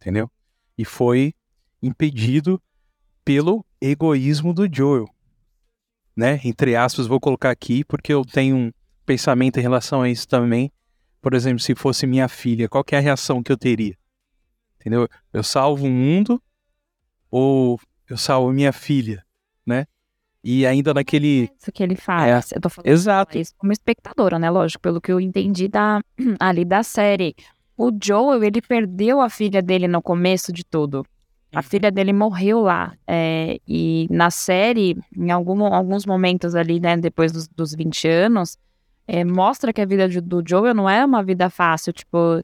Entendeu? E foi impedido pelo egoísmo do Joel. Né? Entre aspas, vou colocar aqui, porque eu tenho um pensamento em relação a isso também. Por exemplo, se fosse minha filha, qual é a reação que eu teria? Entendeu? Eu salvo o mundo ou eu salvo minha filha, né? E ainda naquele Isso que ele faz. Eu tô falando Exato. isso como espectadora, né? Lógico, pelo que eu entendi da, ali da série. O Joel, ele perdeu a filha dele no começo de tudo. A filha dele morreu lá. é, e na série, em algum, alguns momentos ali, né, depois dos, dos 20 anos, é, mostra que a vida de- do Joel não é uma vida fácil. Tipo,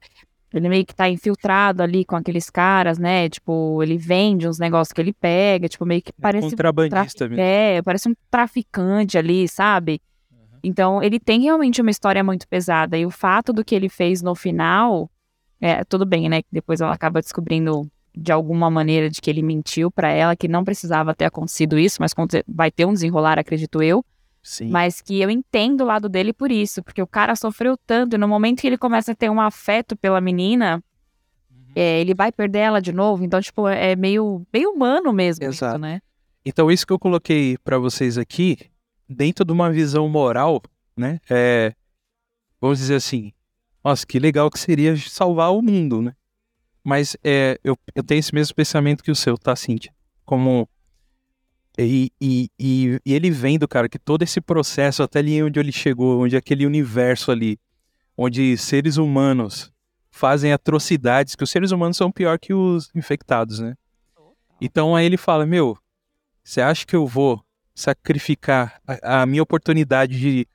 ele meio que tá infiltrado ali com aqueles caras, né? Tipo, ele vende uns negócios que ele pega, tipo, meio que parece contrabandista mesmo. é, parece um traficante ali, sabe? Então, ele tem realmente uma história muito pesada. E o fato do que ele fez no final, é, tudo bem, né? Que depois ela acaba descobrindo de alguma maneira de que ele mentiu pra ela, que não precisava ter acontecido isso, mas vai ter um desenrolar, acredito eu. Sim. Mas que eu entendo o lado dele por isso, porque o cara sofreu tanto, e no momento que ele começa a ter um afeto pela menina, é, ele vai perder ela de novo. Então, tipo, é meio, meio humano mesmo Exato. isso, né? Então, isso que eu coloquei pra vocês aqui, dentro de uma visão moral, né? É, vamos dizer assim, nossa, que legal que seria salvar o mundo, né? Mas é, eu, eu tenho esse mesmo pensamento que o seu, tá, Cíntia? Como E, e, e, e ele vendo, cara, que todo esse processo, até ali onde ele chegou, onde aquele universo ali, onde seres humanos fazem atrocidades, que os seres humanos são pior que os infectados, né? Então aí ele fala, meu, você acha que eu vou sacrificar a, a minha oportunidade de,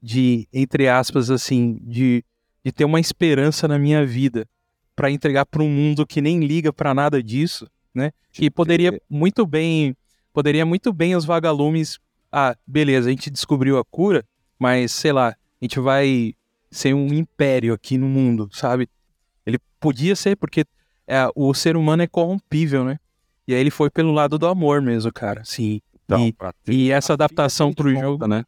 de, entre aspas, assim, de, de ter uma esperança na minha vida para entregar para um mundo que nem liga para nada disso, né? Que poderia muito bem, poderia muito bem os vagalumes, ah, beleza, a gente descobriu a cura, mas sei lá, a gente vai ser um império aqui no mundo, sabe? Ele podia ser porque é, o ser humano é corrompível, né? E aí ele foi pelo lado do amor mesmo, cara. Sim. Então, e, e essa adaptação pro que jogo, conta, né?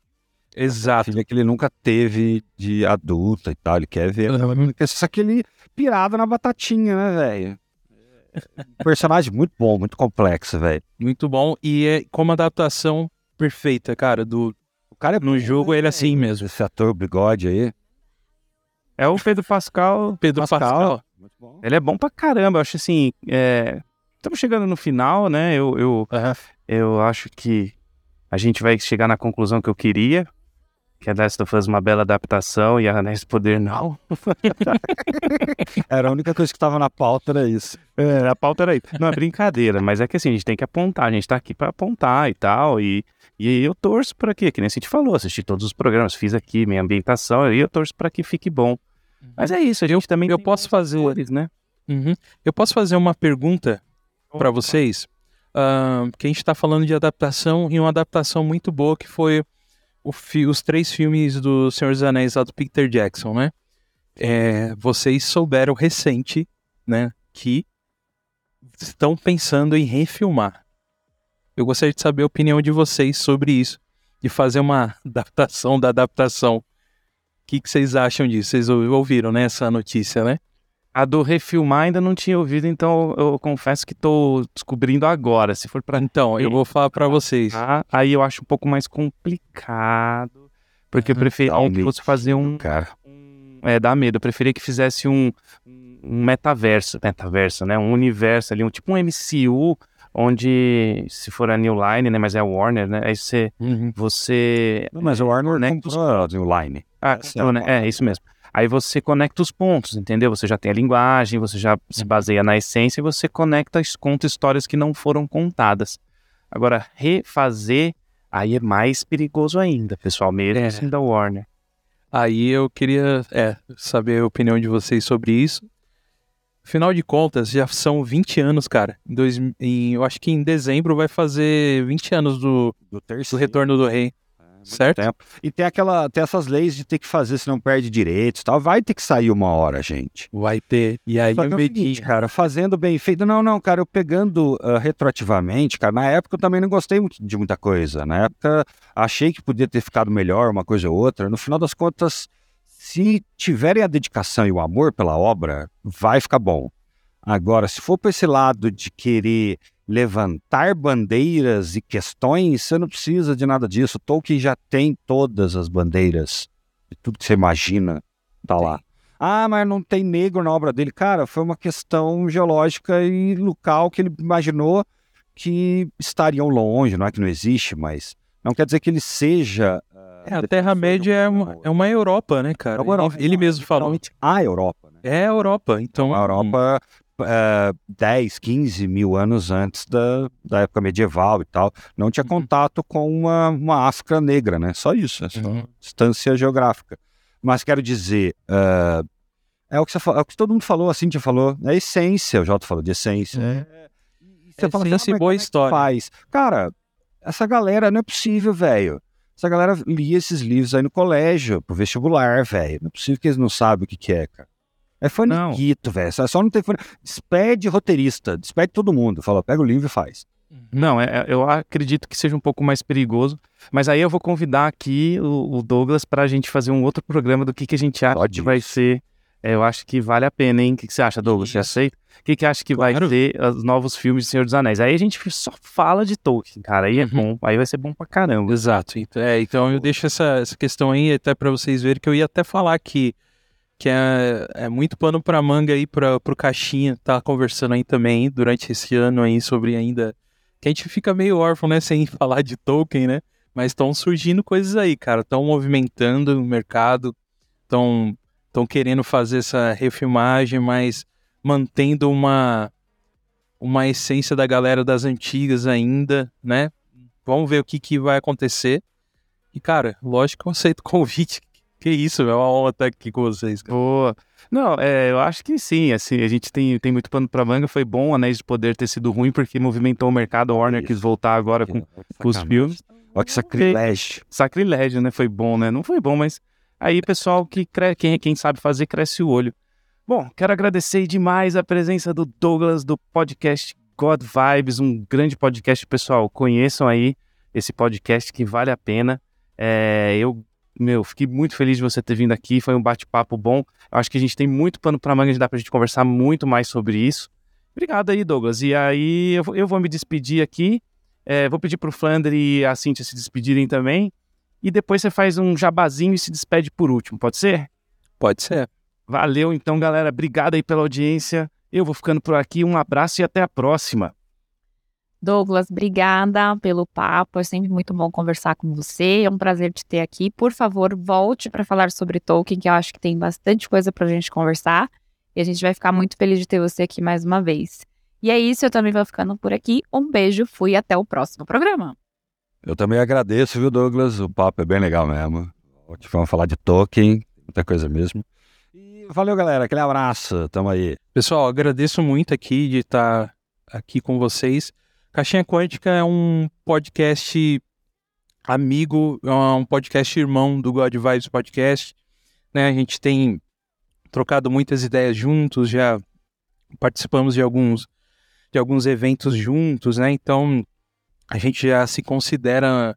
Exato. Filha que ele nunca teve de adulta e tal. Ele quer ver. Só que ele pirado na batatinha, né, velho? Um personagem muito bom, muito complexo, velho. Muito bom. E é como adaptação perfeita, cara, do O cara é no jogo ele é assim mesmo. Esse ator bigode aí. É o Pedro Pascal. Pedro Pascal. Muito bom. Ele é bom pra caramba. Eu acho assim. é, Estamos chegando no final, né? Eu, eu, eu acho que a gente vai chegar na conclusão que eu queria. Que a Last of Us é uma bela adaptação e a Anéis do Poder não. Era a única coisa que tava na pauta, era isso. É, a pauta era aí. Não, é brincadeira, mas é que assim, a gente tem que apontar, a gente tá aqui pra apontar e tal, e, e eu torço pra quê? Que nem a gente falou, assisti todos os programas, fiz aqui minha ambientação, e eu torço pra que fique bom. Mas é isso, a gente também eu tem posso fazer- atores, né? Uhum. Eu posso fazer uma pergunta para vocês? Ahn, que a gente está falando de adaptação e uma adaptação muito boa que foi fi- os três filmes do Senhor dos Anéis lá do Peter Jackson, né? É, vocês souberam recente, né, que estão pensando em refilmar. Eu gostaria de saber a opinião de vocês sobre isso, de fazer uma adaptação da adaptação. O que, que vocês acham disso? Vocês ou- ouviram, né, essa notícia, né? A do refilmar ainda não tinha ouvido, então eu, eu confesso que tô descobrindo agora. Se for pra Então, eu vou falar para vocês. Ah, aí eu acho um pouco mais complicado. Porque eu preferia Dá um que fosse fazer um, Cara, É, dá medo. Eu preferia que fizesse um, um metaverso. Metaverso, né? Um universo ali, um tipo um MCU, onde, se for a New Line, né? Mas é a Warner, né? Aí você. Uhum. você Não, mas o Warner os- comprou a Line. Ah, então, é a né? É, isso mesmo. Aí você conecta os pontos, entendeu? Você já tem a linguagem, você já se baseia na essência e você conecta, conta histórias que não foram contadas. Agora, refazer, aí é mais perigoso ainda, pessoal, mesmo É. assim da Warner. Aí eu queria é, saber a opinião de vocês sobre isso. Afinal de contas, já são 20 anos, cara. Em dois, em- eu acho que em dezembro vai fazer 20 anos do, Do do terceiro. Retorno do Rei, certo? tempo. E tem aquela, tem essas leis de ter que fazer se não perde direitos e tal. Vai ter que sair uma hora, gente. Vai ter. E aí Só é eu seguinte, medi. cara, fazendo bem feito. Não, não, cara, eu pegando ah, retroativamente, cara, na época eu também não gostei de muita coisa. Na época achei que podia ter ficado melhor uma coisa ou outra. No final das contas, se tiverem a dedicação e o amor pela obra, vai ficar bom. Agora, se for para esse lado de querer levantar bandeiras e questões, você não precisa de nada disso. O Tolkien já tem todas as bandeiras de tudo que você imagina, tá lá. Ah, mas não tem negro na obra dele. Cara, foi uma questão geológica e local que ele imaginou que estariam longe, não é que não existe, mas não quer dizer que ele seja. ah, É, a Terra-média é uma, é uma Europa, né, cara? É Europa. Ele, ele mesmo falou. a Europa. Né? É a Europa. Então, A Europa, eh, 10, 15 mil anos antes da, da época medieval e tal, não tinha Uhum. contato com uma, uma África negra, né? Só isso, é só Uhum. distância geográfica. Mas quero dizer, eh, é, o que você é o que todo mundo falou, a Cíntia falou, é essência, o Jota falou de essência. É. Você fala, Essência e "Ah, boa é história." Faz? Cara, essa galera não é possível, velho. Essa galera lia esses livros aí no colégio, pro vestibular, velho. Não é possível que eles não sabem o que, que é, cara. É faniquito, velho. Só não tem fone... Despede roteirista, despede todo mundo. Fala, pega o livro e faz. Não, é- é- eu acredito que seja um pouco mais perigoso, mas aí eu vou convidar aqui o, o Douglas para a gente fazer um outro programa do que, que a gente acha Só que vai ser. É, eu acho que vale a pena, hein? O que, que você acha, Douglas? Você Isso. aceita? O que, que acha que vai Claro. ser os novos filmes de Senhor dos Anéis? Aí a gente só fala de Tolkien, cara. Aí é Uhum. bom. Aí vai ser bom pra caramba. Exato. Então, é, então eu deixo essa, essa questão aí até para vocês verem que eu ia até falar que, que é, é muito pano para manga aí para pro Caixinha tá conversando aí também durante esse ano aí sobre ainda que a gente fica meio órfão, né, sem falar de Tolkien, né? Mas estão surgindo coisas aí, cara. Estão movimentando o mercado, estão estão querendo fazer essa refilmagem, mas mantendo uma uma essência da galera das antigas ainda, né? Vamos ver o que, que vai acontecer. E, cara, lógico que eu aceito o convite. Que isso, é uma honra estar aqui com vocês. Cara. Boa. Não, é, eu acho que sim, assim, a gente tem, tem muito pano pra manga, foi bom o Anéis de Poder ter sido ruim, porque movimentou o mercado, a Warner Isso. quis voltar agora com, com os filmes. Olha que sacrilégio. Sacrilégio, né? Foi bom, né? Não foi bom, mas aí, pessoal, que cre... quem, quem sabe fazer, cresce o olho. Bom, quero agradecer demais a presença do Douglas do podcast God Vibes, um grande podcast, pessoal. Conheçam aí esse podcast que vale a pena. É, eu, meu, fiquei muito feliz de você ter vindo aqui. Foi um bate-papo bom. Eu acho que a gente tem muito pano para manga, dá pra gente conversar muito mais sobre isso. Obrigado aí, Douglas. E aí, eu, vou- eu vou me despedir aqui. É, vou pedir pro Flandre e a Cintia se despedirem também. E depois você faz um jabazinho e se despede por último, pode ser? Pode ser. Valeu então, galera. Obrigado aí pela audiência. Eu vou ficando por aqui. Um abraço e até a próxima. Douglas, obrigada pelo papo. É sempre muito bom conversar com você. É um prazer te ter aqui. Por favor, volte para falar sobre Tolkien, que eu acho que tem bastante coisa para a gente conversar. E a gente vai ficar muito feliz de ter você aqui mais uma vez. E é isso, eu também vou ficando por aqui. Um beijo, fui e até o próximo programa. Eu também agradeço, viu, Douglas? O papo é bem legal mesmo. Hoje Vamos falar de Tolkien, muita coisa mesmo. E valeu, galera. Aquele abraço. Tamo aí. Pessoal, agradeço muito aqui de estar aqui com vocês. Caixinha Quântica é um podcast amigo, é um podcast irmão do God Vibes Podcast. Né? A gente tem trocado muitas ideias juntos, já participamos de alguns, de alguns eventos juntos, né? Então a gente já se considera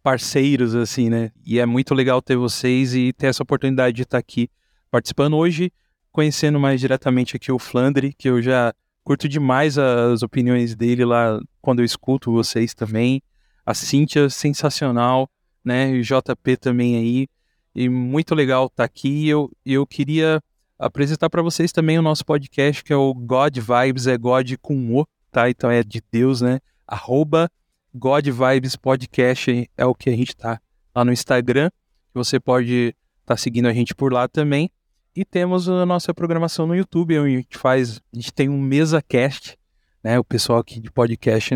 parceiros, assim, né? E é muito legal ter vocês e ter essa oportunidade de estar aqui participando hoje conhecendo mais diretamente aqui o Flandre, que eu já curto demais as opiniões dele lá quando eu escuto vocês também. A Cíntia, sensacional, né? E o JP também aí. E muito legal estar aqui. E eu, eu queria apresentar para vocês também o nosso podcast, que é o God Vibes, é God com O, tá? Então é de Deus, né? Arroba God Vibes Podcast é o que a gente tá lá no Instagram. Você pode estar seguindo a gente por lá também. E temos a nossa programação no YouTube, onde a gente faz, a gente tem um mesa cast, né? O pessoal aqui de podcast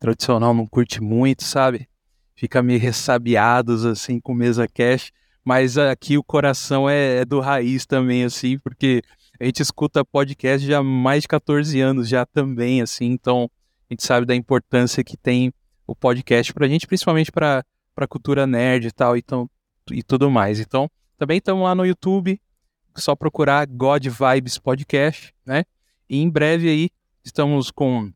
tradicional não curte muito, sabe? Fica meio ressabiados assim com mesa cast, mas aqui o coração é, é do raiz também assim, porque a gente escuta podcast já há mais de 14 anos já também assim, então a gente sabe da importância que tem o podcast pra gente, principalmente para cultura nerd e tal, então e tudo mais. Então, também estamos lá no YouTube, só procurar God Vibes Podcast, né? E em breve aí estamos com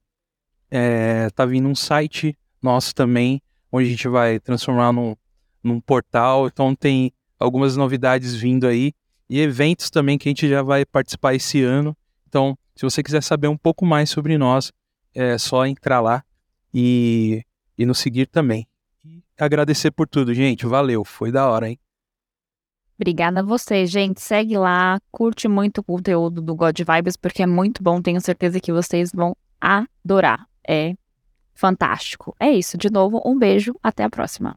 é, tá vindo um site nosso também, onde a gente vai transformar num, num portal. Então tem algumas novidades vindo aí e eventos também que a gente já vai participar esse ano. Então, se você quiser saber um pouco mais sobre nós, é só entrar lá e, e nos seguir também. E agradecer por tudo, gente. Valeu, foi da hora, hein? Obrigada a você, gente. Segue lá, curte muito o conteúdo do God Vibes, porque é muito bom. Tenho certeza que vocês vão adorar. É fantástico. É isso. De novo, um beijo. Até a próxima.